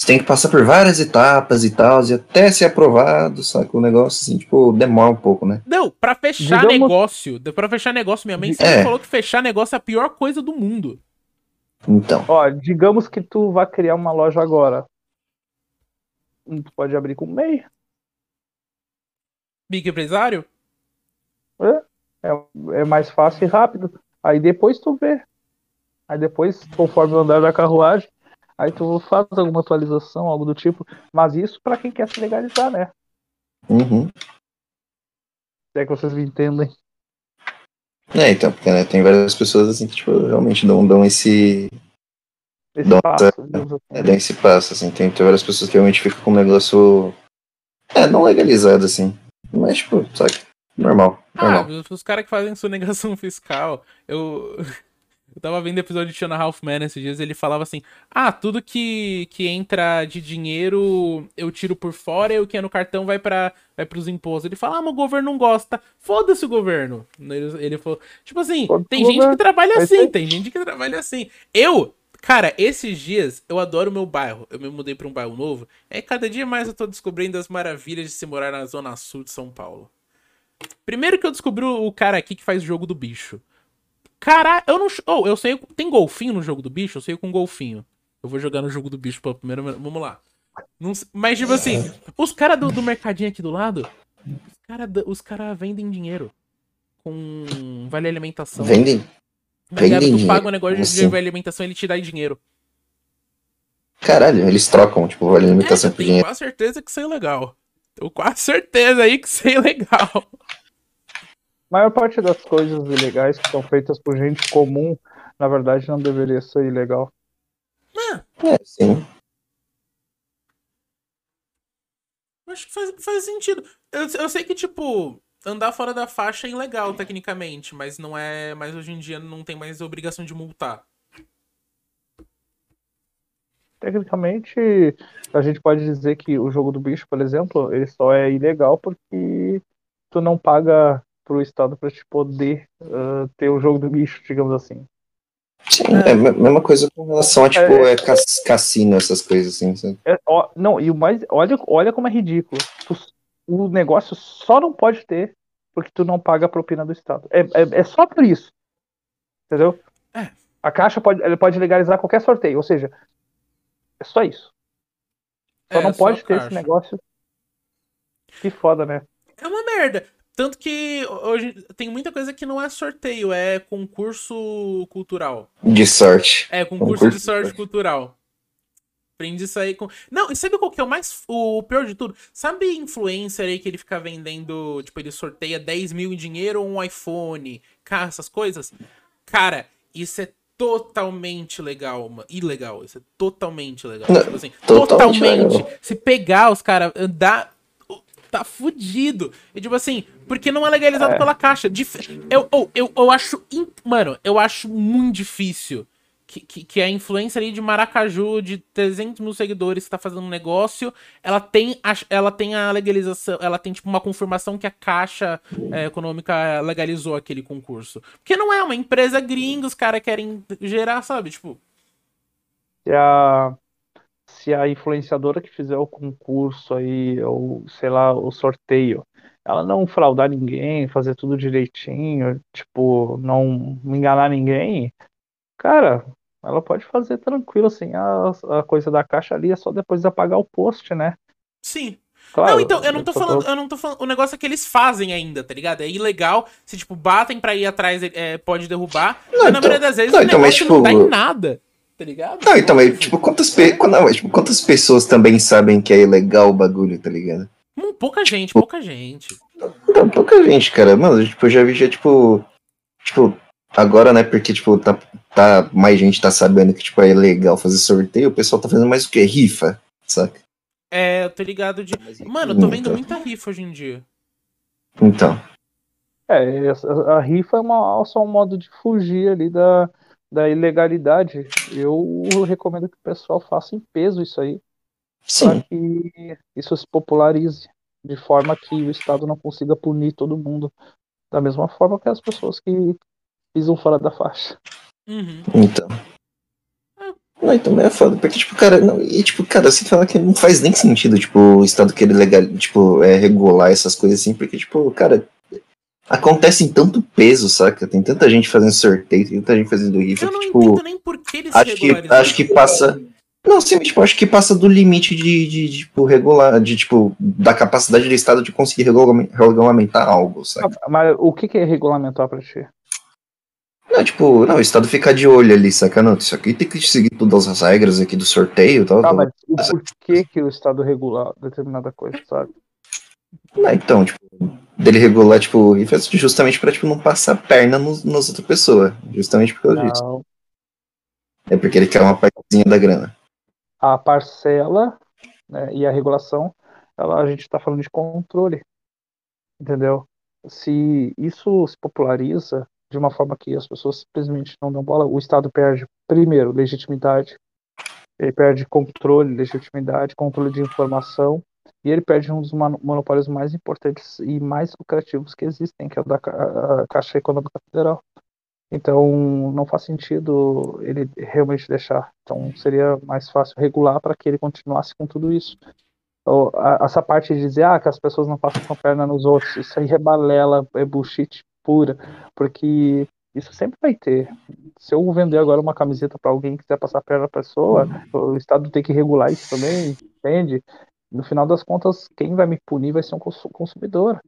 você tem que passar por várias etapas e tal, e até ser aprovado, sabe? O negócio, assim, tipo, demora um pouco, né? Não, pra fechar Digamos... negócio, pra fechar negócio, minha mãe sempre é. falou que fechar negócio é a pior coisa do mundo. Então. Ó, digamos que tu vai criar uma loja agora. Tu pode abrir com MEI. Big empresário? É, é, é mais fácil e rápido. Aí depois tu vê. Aí depois, conforme o andar da carruagem, Aí tu faz alguma atualização, algo do tipo. Mas isso para quem quer se legalizar, né? Uhum. Se é que vocês me entendem. É, então, porque né, tem várias pessoas assim que tipo, realmente dão, dão esse. Esse dão passo, essa, é, dão esse passo, assim. Tem, tem várias pessoas que realmente ficam com um negócio. É, não legalizado, assim. Mas, tipo, sabe? Normal. normal. Ah, os caras que fazem sonegação fiscal, eu. Eu tava vendo o episódio de Tiana Halfman esses dias, ele falava assim: Ah, tudo que, que entra de dinheiro eu tiro por fora e o que é no cartão vai para vai pros impostos. Ele fala: Ah, mas o governo não gosta. Foda-se o governo. Ele, ele falou: Tipo assim, tem gente que trabalha assim, tem gente que trabalha assim. Eu, Cara, esses dias eu adoro o meu bairro. Eu me mudei para um bairro novo. É cada dia mais eu tô descobrindo as maravilhas de se morar na zona sul de São Paulo. Primeiro que eu descobri o cara aqui que faz jogo do bicho. Caralho, eu não. Oh, eu sei. Tem golfinho no jogo do bicho? Eu sei com golfinho. Eu vou jogar no jogo do bicho pela primeira. Vamos lá. Não... Mas, tipo assim, os caras do, do mercadinho aqui do lado. Os caras os cara vendem dinheiro. Com vale alimentação. Vendem? Tá vendem tu paga um negócio de assim? vale alimentação ele te dá dinheiro. Caralho, eles trocam, tipo, vale alimentação é, por dinheiro. Eu tenho quase certeza que isso é legal. Tenho quase certeza aí que isso é legal maior parte das coisas ilegais que são feitas por gente comum, na verdade, não deveria ser ilegal. É, sim. Acho que faz, faz sentido. Eu, eu sei que, tipo, andar fora da faixa é ilegal, tecnicamente, mas não é. Mas hoje em dia não tem mais obrigação de multar. Tecnicamente, a gente pode dizer que o jogo do bicho, por exemplo, ele só é ilegal porque tu não paga pro Estado para te poder uh, ter o jogo do bicho, digamos assim. Sim, é a mesma coisa com relação a tipo é, é cassino, essas coisas assim. É, ó, não, e o mais. Olha, olha como é ridículo. Tu, o negócio só não pode ter porque tu não paga a propina do Estado. É, é, é só por isso. Entendeu? É. A Caixa pode, ele pode legalizar qualquer sorteio, ou seja, é só isso. Só é, não pode ter caixa. esse negócio. Que foda, né? É uma merda. Tanto que hoje tem muita coisa que não é sorteio, é concurso cultural. De sorte. É, concurso, concurso de sorte, sorte cultural. Aprendi isso aí com. Não, e sabe qual que é o mais. O pior de tudo? Sabe influencer aí que ele fica vendendo. Tipo, ele sorteia 10 mil em dinheiro ou um iPhone, carro, essas coisas? Cara, isso é totalmente legal, mano. Ilegal. Isso é totalmente legal. Não, tipo assim, totalmente. totalmente se pegar os caras, andar. Tá fudido. E tipo assim, porque não é legalizado é. pela caixa. Eu, eu, eu, eu acho. Mano, eu acho muito difícil que, que, que, a influência ali de Maracaju, de 300 mil seguidores que tá fazendo um negócio, ela tem a, ela tem a legalização, ela tem tipo uma confirmação que a Caixa é, Econômica legalizou aquele concurso. Porque não é uma empresa gringa, os caras querem gerar, sabe? Tipo. A, se a influenciadora que fizer o concurso aí, ou sei lá, o sorteio, ela não fraudar ninguém, fazer tudo direitinho, tipo, não enganar ninguém, cara, ela pode fazer tranquilo, assim, a, a coisa da caixa ali é só depois de apagar o post, né? Sim. Claro, não, então, eu não tô falando, eu não tô falando. O negócio é que eles fazem ainda, tá ligado? É ilegal. Se, tipo, batem pra ir atrás, é, pode derrubar. Não, mas, na maioria das vezes não, o então, negócio mas, tipo, não dá em nada. Tá ligado? Não, então, mas, tipo, quantas, pe... não, mas, tipo, quantas pessoas também sabem que é ilegal o bagulho, tá ligado? Hum, pouca gente, tipo, pouca gente. Não, pouca gente, cara. Mano, tipo, eu já vi já, tipo. Tipo, Agora, né, porque, tipo, tá, tá, mais gente tá sabendo que, tipo, é legal fazer sorteio, o pessoal tá fazendo mais o que? Rifa, saca? É, eu tô ligado de... Mano, eu tô vendo então. muita rifa hoje em dia. Então. É, a rifa é uma, só um modo de fugir ali da, da ilegalidade. Eu recomendo que o pessoal faça em peso isso aí. Sim. Pra que isso se popularize. De forma que o Estado não consiga punir todo mundo. Da mesma forma que as pessoas que pisam fora da faixa. Uhum. Então. Não, então é foda, porque, tipo, cara, não, e tipo, cara, você fala que não faz nem sentido, tipo, o Estado querer legal, tipo, é, regular essas coisas assim, porque, tipo, cara, acontece em tanto peso, saca? Tem tanta gente fazendo sorteio, tem tanta gente fazendo rifa, que, tipo, nem por que eles acho que, acho que passa, não, sim, tipo, acho que passa do limite de, de, de, tipo, regular, de, tipo, da capacidade do Estado de conseguir regulamentar algo, saca? Mas o que, que é regulamentar pra ti? Não, tipo, não, o Estado fica de olho ali, saca? Não, isso aqui tem que seguir todas as regras aqui do sorteio e tal. Tá, mas o porquê que o Estado regular determinada coisa, sabe? Não, então, tipo, dele regular, tipo, justamente pra, tipo, não passar perna nos, nas outras pessoas. Justamente por causa não. disso. É porque ele quer uma partezinha da grana. A parcela né, e a regulação, ela, a gente tá falando de controle. Entendeu? Se isso se populariza, de uma forma que as pessoas simplesmente não dão bola, o Estado perde, primeiro, legitimidade, ele perde controle, legitimidade, controle de informação, e ele perde um dos monopólios mais importantes e mais lucrativos que existem, que é o da Caixa Econômica Federal. Então, não faz sentido ele realmente deixar. Então, seria mais fácil regular para que ele continuasse com tudo isso. Então, essa parte de dizer ah, que as pessoas não passam com a perna nos outros, isso aí é balela, é bullshit pura, porque isso sempre vai ter. Se eu vender agora uma camiseta para alguém que quiser passar perna para pessoa, o Estado tem que regular isso também, entende? No final das contas, quem vai me punir vai ser um consumidor.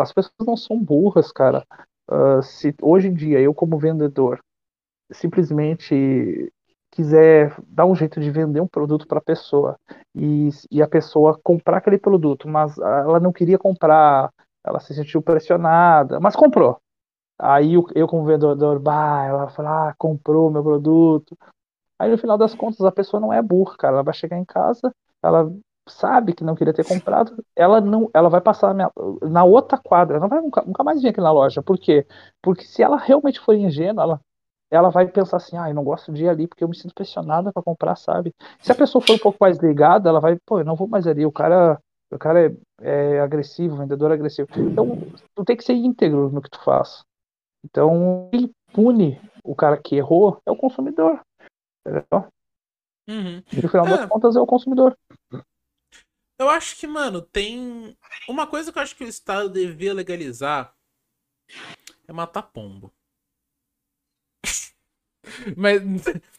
As pessoas não são burras, cara. Uh, se hoje em dia eu, como vendedor, simplesmente quiser dar um jeito de vender um produto para a pessoa e, e a pessoa comprar aquele produto, mas ela não queria comprar ela se sentiu pressionada, mas comprou. Aí eu, como vendedor, bah, ela fala, ah, comprou meu produto. Aí no final das contas a pessoa não é burra, cara. Ela vai chegar em casa, ela sabe que não queria ter comprado, ela não, ela vai passar na, na outra quadra, não vai nunca, nunca, mais vir aqui na loja. Por quê? Porque se ela realmente for ingênua, ela, ela vai pensar assim, ah, eu não gosto de ir ali porque eu me sinto pressionada para comprar, sabe? Se a pessoa for um pouco mais ligada, ela vai, pô, eu não vou mais ali, o cara o cara é, é agressivo, vendedor agressivo. Então, tu tem que ser íntegro no que tu faz. Então, quem pune o cara que errou é o consumidor. Entendeu? Uhum. E no final é. das contas é o consumidor. Eu acho que, mano, tem. Uma coisa que eu acho que o Estado devia legalizar é matar pombo. Mas.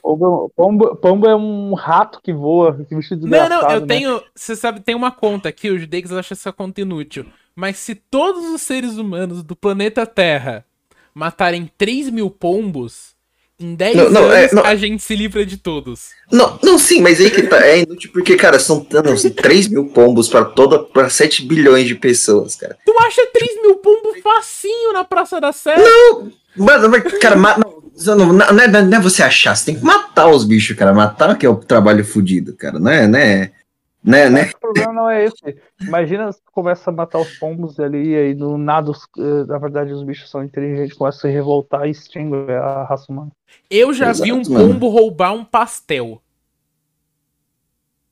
Pombo, pombo, pombo, é um rato que voa, que Não, não, eu né? tenho. Você sabe, tem uma conta aqui, os Degs acham essa conta inútil. Mas se todos os seres humanos do planeta Terra matarem 3 mil pombos, em 10 não, não, anos é, a gente se livra de todos. Não, não, sim, mas aí que tá. É inútil porque, cara, são não, 3 mil pombos pra, toda, pra 7 bilhões de pessoas, cara. Tu acha 3 mil pombos facinho na Praça da Sé? Não! Mano, cara, ma, não, Não, não, é, não, é, você achar, você tem que matar os bichos, cara. Matar que é o trabalho fodido, cara. Não é, né? Né, né? O problema não é esse. Imagina se começa a matar os pombos ali, e aí do nada, os, eh, na verdade, os bichos são inteligentes, começam a se revoltar e extinguem a raça humana. Eu já Exato, vi um pombo mano. roubar um pastel.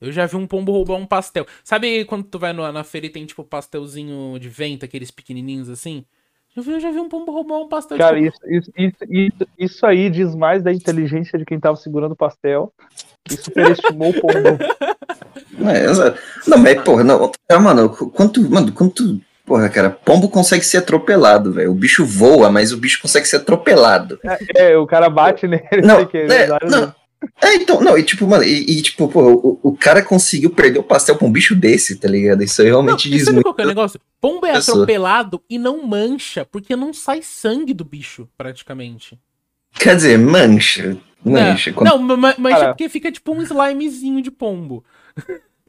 Eu já vi um pombo roubar um pastel. Sabe quando tu vai no, na feira e tem tipo pastelzinho de vento, aqueles pequenininhos assim? Eu, vi, eu já vi um pombo roubar um pastel. Cara, isso, isso, isso, isso, aí diz mais da inteligência de quem tava segurando o pastel que superestimou o pombo. É, não, mas, porra, não, é, mano, quanto, mano, quanto, porra, cara, pombo consegue ser atropelado, velho. O bicho voa, mas o bicho consegue ser atropelado. É, é o cara bate nele. Não, que, é, não, é, então, não, e tipo, mano, e, e tipo, pô, o, o, cara conseguiu perder o pastel pra um bicho desse, tá ligado? Isso aí realmente não, diz muito. Qual que é o negócio? Pombo é atropelado e não mancha, porque não sai sangue do bicho, praticamente. Quer dizer, mancha. Mancha. Não, quando... não mancha cara, porque fica tipo um slimezinho de pombo.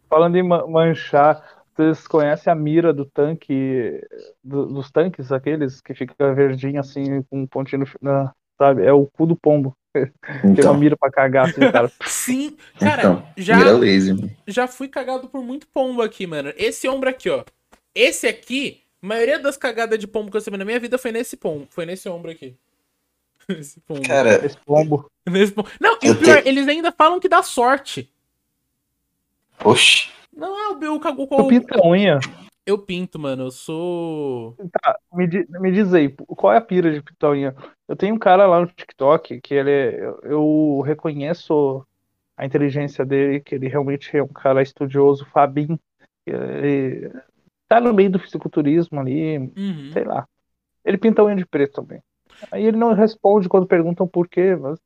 Falando em manchar, vocês conhecem a mira do tanque, do, dos tanques, aqueles que fica verdinho assim, com um pontinho no, sabe? É o cu do pombo. Então. Tem uma mira pra cagar assim, cara. Sim, cara, então, já, lazy, já fui cagado por muito pombo aqui, mano. Esse ombro aqui, ó. Esse aqui, a maioria das cagadas de pombo que eu recebi na minha vida foi nesse pombo, foi nesse ombro aqui. Esse pombo. Cara, esse pombo. Nesse pombo. Não, e o pior, te... eles ainda falam que dá sorte. Oxi. Não, é o, o, o, o, o pinta unha. Eu pinto, mano. Eu sou. Tá, me, me diz aí, qual é a pira de pitoinha? Eu tenho um cara lá no TikTok que ele é, eu, eu reconheço a inteligência dele, que ele realmente é um cara estudioso, Fabin. Ele tá no meio do fisiculturismo ali, uhum. sei lá. Ele pinta unha de preto também. Aí ele não responde quando perguntam por quê, mas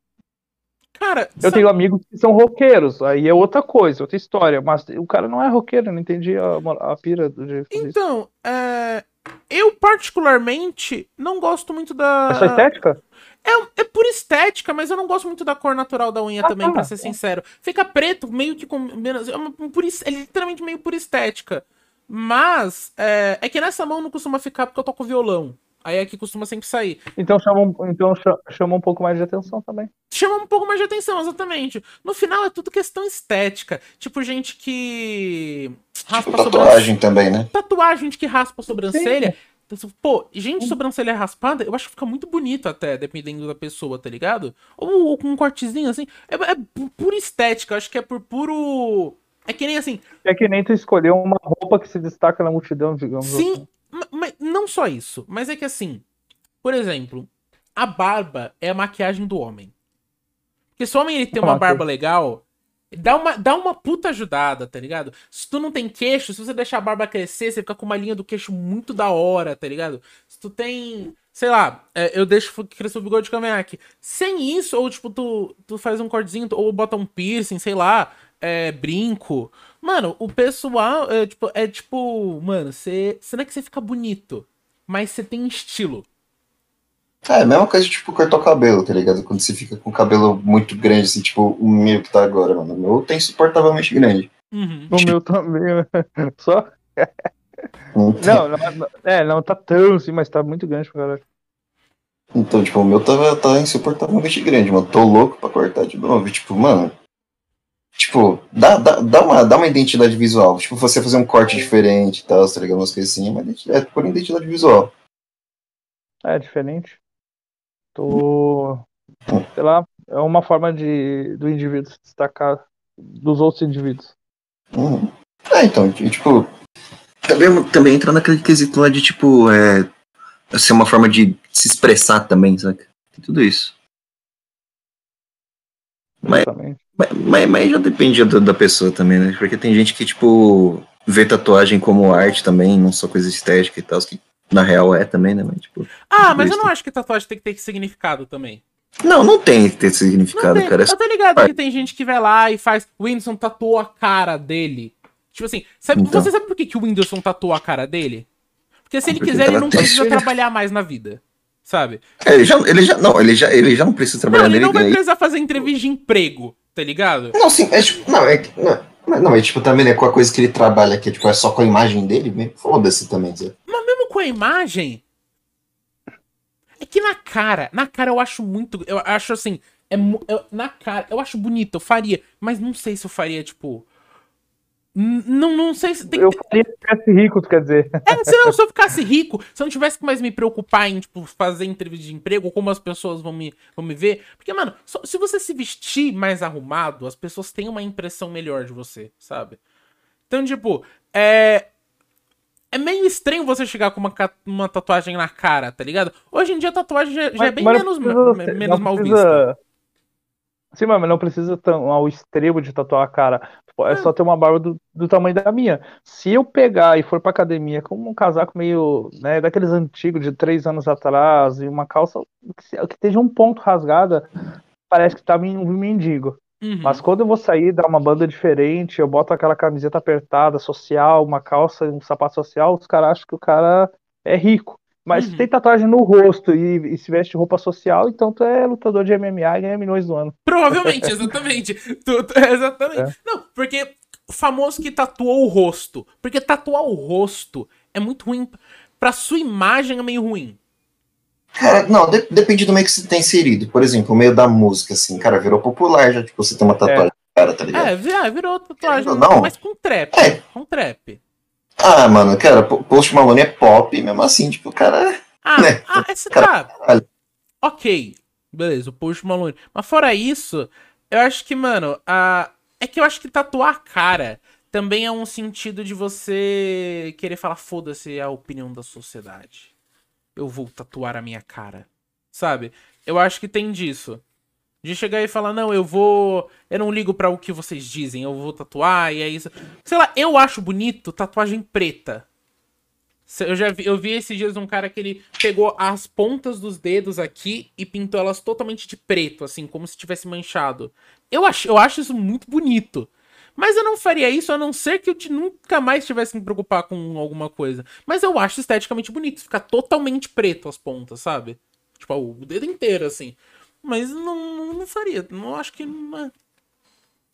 Cara, eu sabe... tenho amigos que são roqueiros, aí é outra coisa, outra história. Mas o cara não é roqueiro, não entendi a, a pira de Então, é... eu particularmente não gosto muito da. É só estética? É, é por estética, mas eu não gosto muito da cor natural da unha ah, também, tá. pra ser sincero. Fica preto, meio que com. É, por, é literalmente meio por estética. Mas é, é que nessa mão não costuma ficar porque eu toco violão. Aí é que costuma sempre sair. Então chama, então chama um pouco mais de atenção também. Chama um pouco mais de atenção, exatamente. No final é tudo questão estética. Tipo, gente que raspa tipo, tatuagem também, né? Tatuagem, gente que raspa a sobrancelha. Sim. Pô, gente, sobrancelha raspada, eu acho que fica muito bonito até, dependendo da pessoa, tá ligado? Ou, ou com um cortezinho assim. É, é pura estética, eu acho que é por puro. É que nem assim. É que nem tu escolher uma roupa que se destaca na multidão, digamos. Sim, assim. Mas não só isso, mas é que assim, por exemplo, a barba é a maquiagem do homem. Porque se o homem ele tem uma barba legal, dá uma, dá uma puta ajudada, tá ligado? Se tu não tem queixo, se você deixar a barba crescer, você fica com uma linha do queixo muito da hora, tá ligado? Se tu tem, sei lá, é, eu deixo crescer o bigode de cavanhaque. Sem isso, ou tipo, tu, tu faz um cortezinho, ou bota um piercing, sei lá, é, brinco. Mano, o pessoal é tipo, é tipo mano, você. Não é que você fica bonito, mas você tem estilo. É, a mesma coisa, tipo, cortar o cabelo, tá ligado? Quando você fica com o cabelo muito grande, assim, tipo, o meu que tá agora, mano. O meu tem insuportavelmente grande. Uhum. O meu também, só. Não, não, não, é, não tá tão assim, mas tá muito grande pra caralho. Então, tipo, o meu tá, tá insuportavelmente grande, mano. Tô louco pra cortar de novo. Tipo, mano, Tipo, dá, dá, dá, uma, dá uma identidade visual. Tipo, você fazer um corte diferente e tal, tá ligado? Umas coisas assim, mas é por identidade visual. É diferente. Tô. Sei lá, é uma forma de do indivíduo se destacar dos outros indivíduos. Uhum. É, então, tipo. Também, também entra naquele quesito lá de, tipo, é, ser uma forma de se expressar também, sabe? Tem tudo isso. Mas, mas, mas, já depende da, da pessoa também, né? Porque tem gente que, tipo, vê tatuagem como arte também, não só coisa estética e tal, que na real é também, né? Mas, tipo, ah, mas eu não acho que tatuagem tem que ter significado também. Não, não tem que ter significado, cara. Eu tô ligado que tem gente que vai lá e faz. O Whindersson tatuou a cara dele. Tipo assim, sabe, então. você sabe por que, que o Whindersson tatuou a cara dele? Porque se ele Porque quiser, ele não precisa trabalhar mais na vida sabe? É, ele já, ele já, não, ele já, ele já não precisa trabalhar não, ele não vai precisar fazer entrevista de emprego, tá ligado? Não, sim, é tipo, não, é, não, não, é tipo também, né, com a coisa que ele trabalha, que é, tipo, é só com a imagem dele, foda-se também, sabe? Mas mesmo com a imagem, é que na cara, na cara eu acho muito. Eu acho assim. É, eu, na cara, eu acho bonito, eu faria. Mas não sei se eu faria, tipo. Não, não sei se tem Eu faria se ficasse rico, tu quer dizer. É, se, não, se eu ficasse rico, se eu não tivesse que mais me preocupar em, tipo, fazer entrevista de emprego, como as pessoas vão me, vão me ver. Porque, mano, se você se vestir mais arrumado, as pessoas têm uma impressão melhor de você, sabe? Então, tipo, é. É meio estranho você chegar com uma, uma tatuagem na cara, tá ligado? Hoje em dia a tatuagem já, já é bem menos, precisa, menos mal precisa... vista. Sim, mas não precisa tão ao extremo de tatuar a cara. É só ter uma barba do, do tamanho da minha. Se eu pegar e for pra academia com um casaco meio, né, daqueles antigos de três anos atrás e uma calça que, que esteja um ponto rasgada, parece que tá um mendigo. Uhum. Mas quando eu vou sair, dar uma banda diferente, eu boto aquela camiseta apertada, social, uma calça, um sapato social, os caras acham que o cara é rico. Mas uhum. se tem tatuagem no rosto e, e, se veste roupa social, então tu é lutador de MMA e ganha milhões do ano. Provavelmente, exatamente. tu, tu, exatamente. É. Não, porque o famoso que tatuou o rosto. Porque tatuar o rosto é muito ruim. Pra sua imagem é meio ruim. Cara, não, de, depende do meio que você tem inserido. Por exemplo, o meio da música, assim, cara, virou popular já, tipo, você tem uma tatuagem é. cara, tá ligado? É, virou tatuagem, não, mas com trap. É. Com trap. Ah, mano, cara, Post Malone é pop, mesmo assim, tipo, o cara. Ah, né? ah esse cara. ok, beleza, o Post Malone. Mas fora isso, eu acho que, mano, a... é que eu acho que tatuar a cara também é um sentido de você querer falar, foda-se a opinião da sociedade. Eu vou tatuar a minha cara. Sabe? Eu acho que tem disso. De chegar e falar, não, eu vou. Eu não ligo para o que vocês dizem, eu vou tatuar e é isso. Sei lá, eu acho bonito tatuagem preta. Eu já vi, eu vi esses dias um cara que ele pegou as pontas dos dedos aqui e pintou elas totalmente de preto, assim, como se tivesse manchado. Eu acho, eu acho isso muito bonito. Mas eu não faria isso a não ser que eu nunca mais tivesse que me preocupar com alguma coisa. Mas eu acho esteticamente bonito, ficar totalmente preto as pontas, sabe? Tipo, o dedo inteiro, assim. Mas não, não faria. Não acho que. Não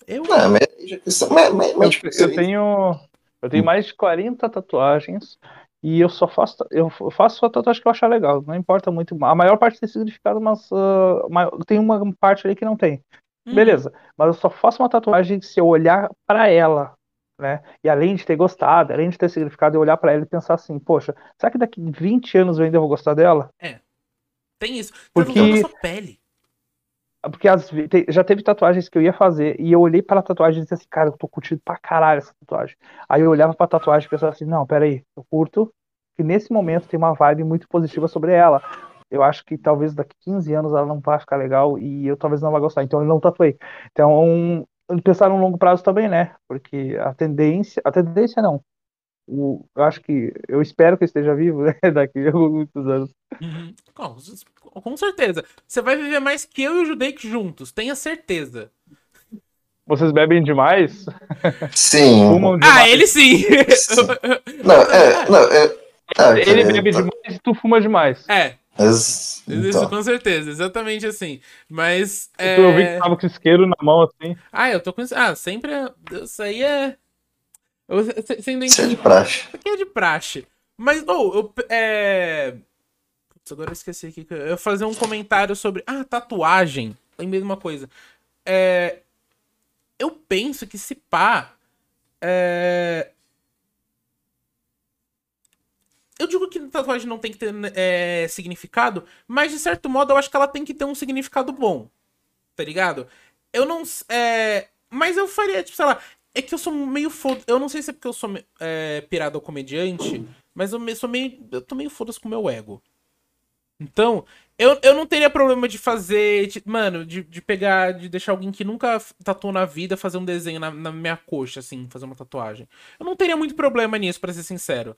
eu. Não, mas, mas, mas, mas tipo, eu, eu, tenho. Eu tenho mais de 40 tatuagens. E eu só faço. Eu faço a tatuagem que eu achar legal. Não importa muito. A maior parte tem significado, mas uh, tem uma parte ali que não tem. Hum. Beleza. Mas eu só faço uma tatuagem se eu olhar para ela. Né? E além de ter gostado, além de ter significado, eu olhar para ela e pensar assim, poxa, será que daqui 20 anos eu ainda vou gostar dela? É. Tem isso. Porque... na sua pele. Porque as, já teve tatuagens que eu ia fazer e eu olhei para a tatuagem e disse assim, cara, eu tô curtindo pra caralho essa tatuagem. Aí eu olhava pra tatuagem e pensava assim, não, peraí, eu curto, que nesse momento tem uma vibe muito positiva sobre ela. Eu acho que talvez daqui 15 anos ela não vai ficar legal e eu talvez não vá gostar. Então eu não tatuei. Então, pensar no longo prazo também, né? Porque a tendência, a tendência não, o, eu acho que. Eu espero que eu esteja vivo né, daqui a muitos anos. Uhum. Com, com, certeza. Você vai viver mais que eu e o Judaic juntos, tenha certeza. Vocês bebem demais? Sim. Fumam demais. Ah, ele sim! sim. não, é. Não, é ah, ele bebe tá... demais e tu fuma demais. É. Então. Isso com certeza, exatamente assim. Mas. É... Eu vi que tava com isqueiro na mão assim. Ah, eu tô com. Ah, sempre. Isso aí é. Isso é de praxe. Isso aqui é de praxe. Mas, oh, eu. É... Putz, agora eu esqueci aqui. Eu ia fazer um comentário sobre. Ah, tatuagem. Lembrei de uma coisa. É... Eu penso que se pá. É... Eu digo que tatuagem não tem que ter é, significado, mas de certo modo eu acho que ela tem que ter um significado bom. Tá ligado? Eu não. É... Mas eu faria, tipo, sei lá, é que eu sou meio foda. Eu não sei se é porque eu sou é, pirado ao comediante, mas eu sou meio. Eu tô meio foda com o meu ego. Então, eu, eu não teria problema de fazer. De, mano, de, de pegar. De deixar alguém que nunca tatuou na vida fazer um desenho na, na minha coxa, assim, fazer uma tatuagem. Eu não teria muito problema nisso, para ser sincero.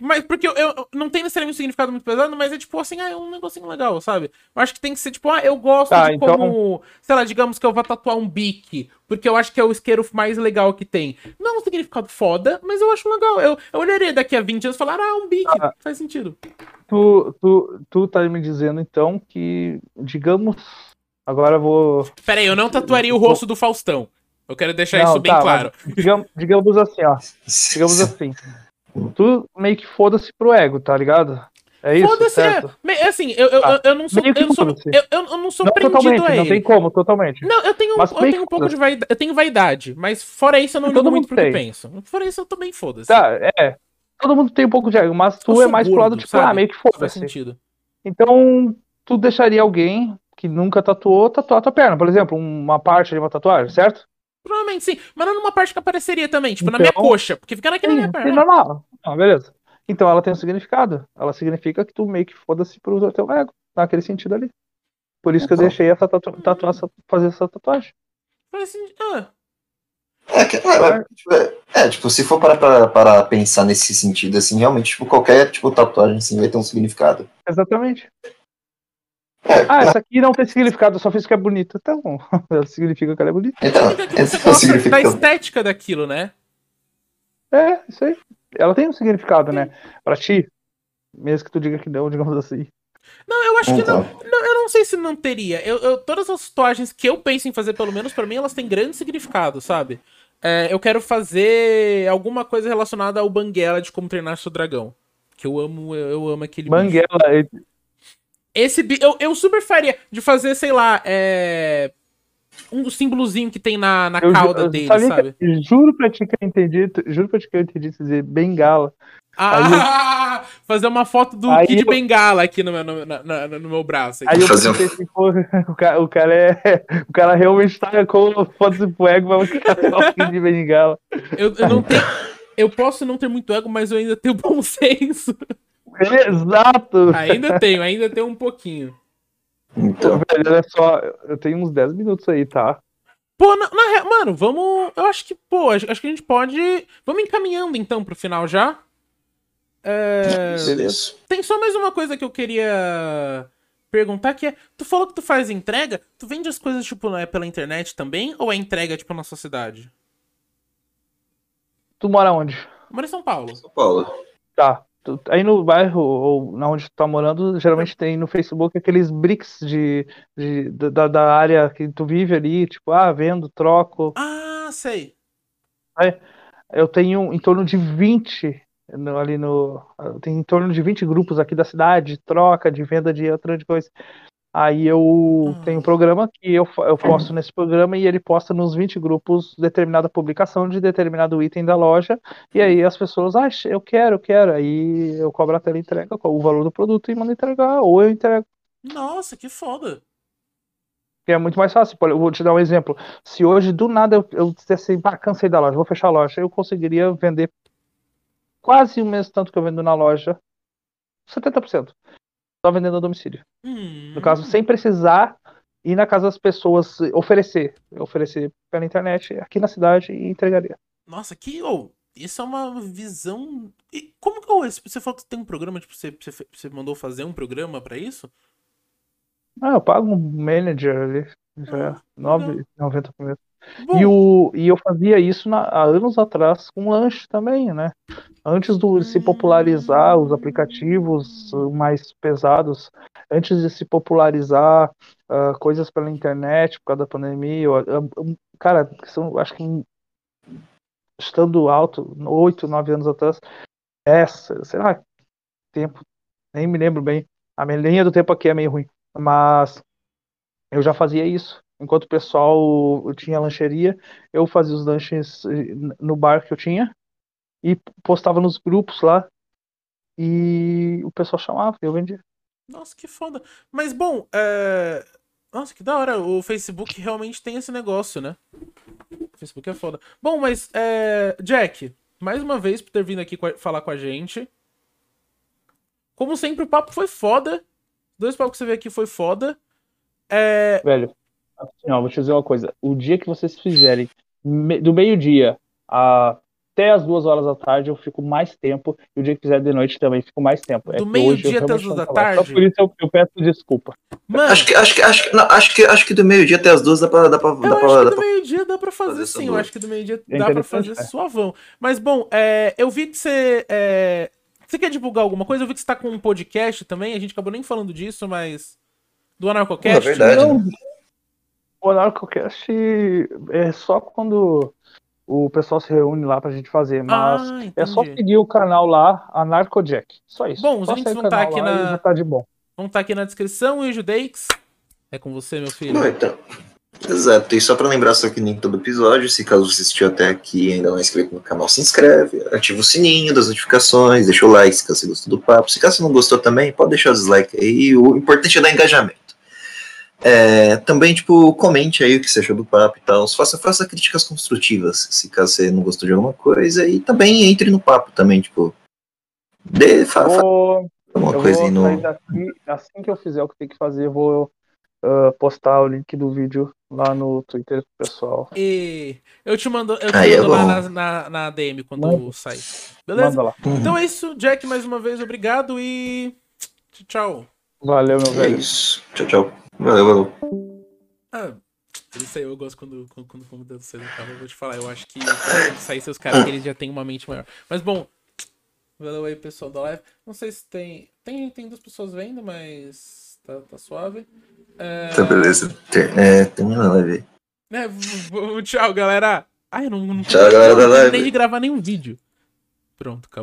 Mas porque eu, eu, não tem necessariamente um significado muito pesado, mas é tipo assim, ah, é um negocinho legal, sabe? Eu acho que tem que ser tipo, ah, eu gosto tá, de então... como, sei lá, digamos que eu vou tatuar um bique, porque eu acho que é o isqueiro mais legal que tem. Não é um significado foda, mas eu acho legal. Eu, eu olharei daqui a 20 anos e falar, ah, um bique, ah, faz sentido. Tu, tu, tu tá me dizendo então que, digamos, agora eu vou. Pera aí, eu não tatuaria o rosto do Faustão. Eu quero deixar não, isso bem tá, claro. Digamos, digamos assim, ó. Digamos assim tu meio que foda-se pro ego, tá ligado? É isso, Foda-se, é. Assim, eu, eu, eu, não sou. Eu, sou eu, eu, não sou não prendido a ele. Não tem como, totalmente. Não, eu tenho, mas eu tenho um pouco de vaidade. Eu tenho vaidade, mas fora isso eu não ligo muito pro que penso. Fora isso eu também foda-se. Tá, é. Todo mundo tem um pouco de ego, mas tu é mais gordo, pro lado, tipo, sabe? ah, meio que foda-se. Faz sentido. Então, tu deixaria alguém que nunca tatuou tatuar tua perna, por exemplo, uma parte de uma tatuagem, certo? Provavelmente sim, mas não numa parte que apareceria também, tipo então, na minha então, coxa, porque fica naquela sim, minha perna. Sim, normal. Ah, beleza. Então ela tem um significado. Ela significa que tu meio que foda-se pro teu ego, naquele sentido ali. Por isso que eu então. deixei essa tatu tatu fazer essa tatuagem. Assim, ah. É, é, tipo, é, é, tipo, se for para, para, para pensar nesse sentido, assim, realmente, tipo, qualquer tipo, tatuagem assim, vai ter um significado. Exatamente. É, ah, essa aqui não tem significado, só fiz que é bonita. Então, ela significa que ela é bonita. Então, essa significa da estética daquilo, né? É, isso aí. Ela tem um significado, né? Pra ti. Mesmo que tu diga que não, digamos assim. Não, eu acho então. que não, não, Eu não sei se não teria. Eu, eu, todas as tatuagens que eu penso em fazer, pelo menos para mim, elas têm grande significado, sabe? É, eu quero fazer alguma coisa relacionada ao Banguela de como treinar seu dragão. Que eu amo, eu, eu amo aquele. Banguela, bicho. Esse eu, eu super faria de fazer, sei lá, é. Um símbolozinho que tem na, na eu, cauda eu, dele, sabe? Que, juro pra ti que eu entendi, juro pra ti que eu entendi dizer bengala. Ah, eu... fazer uma foto do aí Kid eu... Bengala aqui no meu, no, no, no meu braço. Aqui. Aí eu pensei assim, pô, o cara, o cara é. O cara realmente tá com foto do ego, mas o cara é o Kid Bengala. Eu, eu não tenho. Eu posso não ter muito ego, mas eu ainda tenho bom senso. Exato! Ainda tenho, ainda tenho um pouquinho. Então, velho, olha só, eu tenho uns 10 minutos aí, tá? Pô, na, na, mano, vamos. Eu acho que, pô, acho, acho, que a gente pode. Vamos encaminhando então pro final já. É... Beleza. Tem só mais uma coisa que eu queria perguntar que é. Tu falou que tu faz entrega? Tu vende as coisas, tipo, é pela internet também? Ou é entrega, tipo, na sua cidade? Tu mora onde? Eu moro em São Paulo. São Paulo. Tá aí no bairro ou na onde tu tá morando, geralmente tem no Facebook aqueles bricks de, de da, da, área que tu vive ali, tipo, ah, vendo, troco. Ah, sei. Aí, eu tenho em torno de 20 no, ali no. Tem em torno de 20 grupos aqui da cidade, de troca, de venda de outra de coisa. Aí eu ah. tenho um programa que eu, eu posto nesse programa e ele posta nos 20 grupos determinada publicação de determinado item da loja. E aí as pessoas, ah, eu quero, eu quero. Aí eu cobro a tela entrega o valor do produto e mando entregar, ou eu entrego. Nossa, que foda. é muito mais fácil. Eu vou te dar um exemplo. Se hoje, do nada, eu, eu dissesse assim, ah, cansei da loja, vou fechar a loja, eu conseguiria vender quase o mesmo tanto que eu vendo na loja. 70% só vendendo a domicílio. Hum. No caso, sem precisar ir na casa das pessoas oferecer. Oferecer pela internet aqui na cidade e entregaria. Nossa, que. Oh, isso é uma visão. E como que. Oh, você falou que tem um programa, tipo, você, você, você mandou fazer um programa para isso? Ah, eu pago um manager ali. Já ah, 9,90 por mês. E, o, e eu fazia isso na, há anos atrás com lanche também, né? Antes de se popularizar os aplicativos mais pesados, antes de se popularizar uh, coisas pela internet por causa da pandemia, uh, cara, são, acho que estando alto, oito, nove anos atrás, essa, sei lá, tempo, nem me lembro bem, a minha linha do tempo aqui é meio ruim, mas eu já fazia isso. Enquanto o pessoal tinha lancheria, eu fazia os lanches eh, no bar que eu tinha e postava nos grupos lá e o pessoal chamava e eu vendia. Nossa, que foda. Mas bom, é... Nossa, que da hora. O Facebook realmente tem esse negócio, né? O Facebook é foda. Bom, mas, é... Jack, mais uma vez por ter vindo aqui falar com a gente. Como sempre, o papo foi foda. Dois papos que você veio aqui foi foda. É... Velho, Assim, ó, vou te dizer uma coisa. O dia que vocês fizerem do meio-dia até as duas horas da tarde, eu fico mais tempo. E o dia que fizer de noite também fico mais tempo. É do meio-dia até as duas da tarde? Só por isso eu, eu peço desculpa. Mano, acho que, acho que, acho que, não, acho que, acho que do meio-dia até as duas dá pra. Dá pra, eu dá acho pra, que do meio-dia dá pra fazer, fazer sim. Eu acho que do meio-dia é dá pra fazer é. suavão. Mas bom, é, eu vi que você. É, você quer divulgar alguma coisa? Eu vi que você tá com um podcast também. A gente acabou nem falando disso, mas. Do Anarcocast? É verdade. Não, o Anarcocast é só quando o pessoal se reúne lá pra gente fazer. Mas ah, é só seguir o canal lá, Anarcojack. Só isso. Bom, os links vão estar tá aqui na. Tá de bom. Vão estar tá aqui na descrição e o Judeix. É com você, meu filho. Não, então. Exato, e só para lembrar só que nem todo episódio, se caso você assistiu até aqui e ainda não é inscrito no canal, se inscreve, ativa o sininho das notificações, deixa o like se caso você gostou do papo. Se caso você não gostou também, pode deixar o dislike aí, o importante é dar engajamento. É, também, tipo, comente aí o que você achou do papo e tal. Faça, faça críticas construtivas, se caso você não gostou de alguma coisa. E também entre no papo também, tipo. Dê, fa, vou, uma coisa aí no. Daqui, assim que eu fizer o que tem que fazer, eu vou uh, postar o link do vídeo lá no Twitter pessoal. E eu te mando, eu te mando é lá na, na, na, DM quando Manda. sair. Beleza? Então é isso, Jack, mais uma vez, obrigado e. Tchau. Valeu, meu é velho. É isso. Tchau, tchau. Valeu, valeu. Ah, isso aí eu gosto quando, quando, quando o convidado sai do carro. Eu vou te falar, eu acho que quando sair seus caras, que eles já têm uma mente maior. Mas bom, valeu aí, pessoal da live. Não sei se tem. Tem, tem duas pessoas vendo, mas tá, tá suave. É... Tá beleza. É, termina a live aí. É, tchau, galera. Ai, eu não, não tchau, galera gravar nenhum vídeo. Pronto, acabou.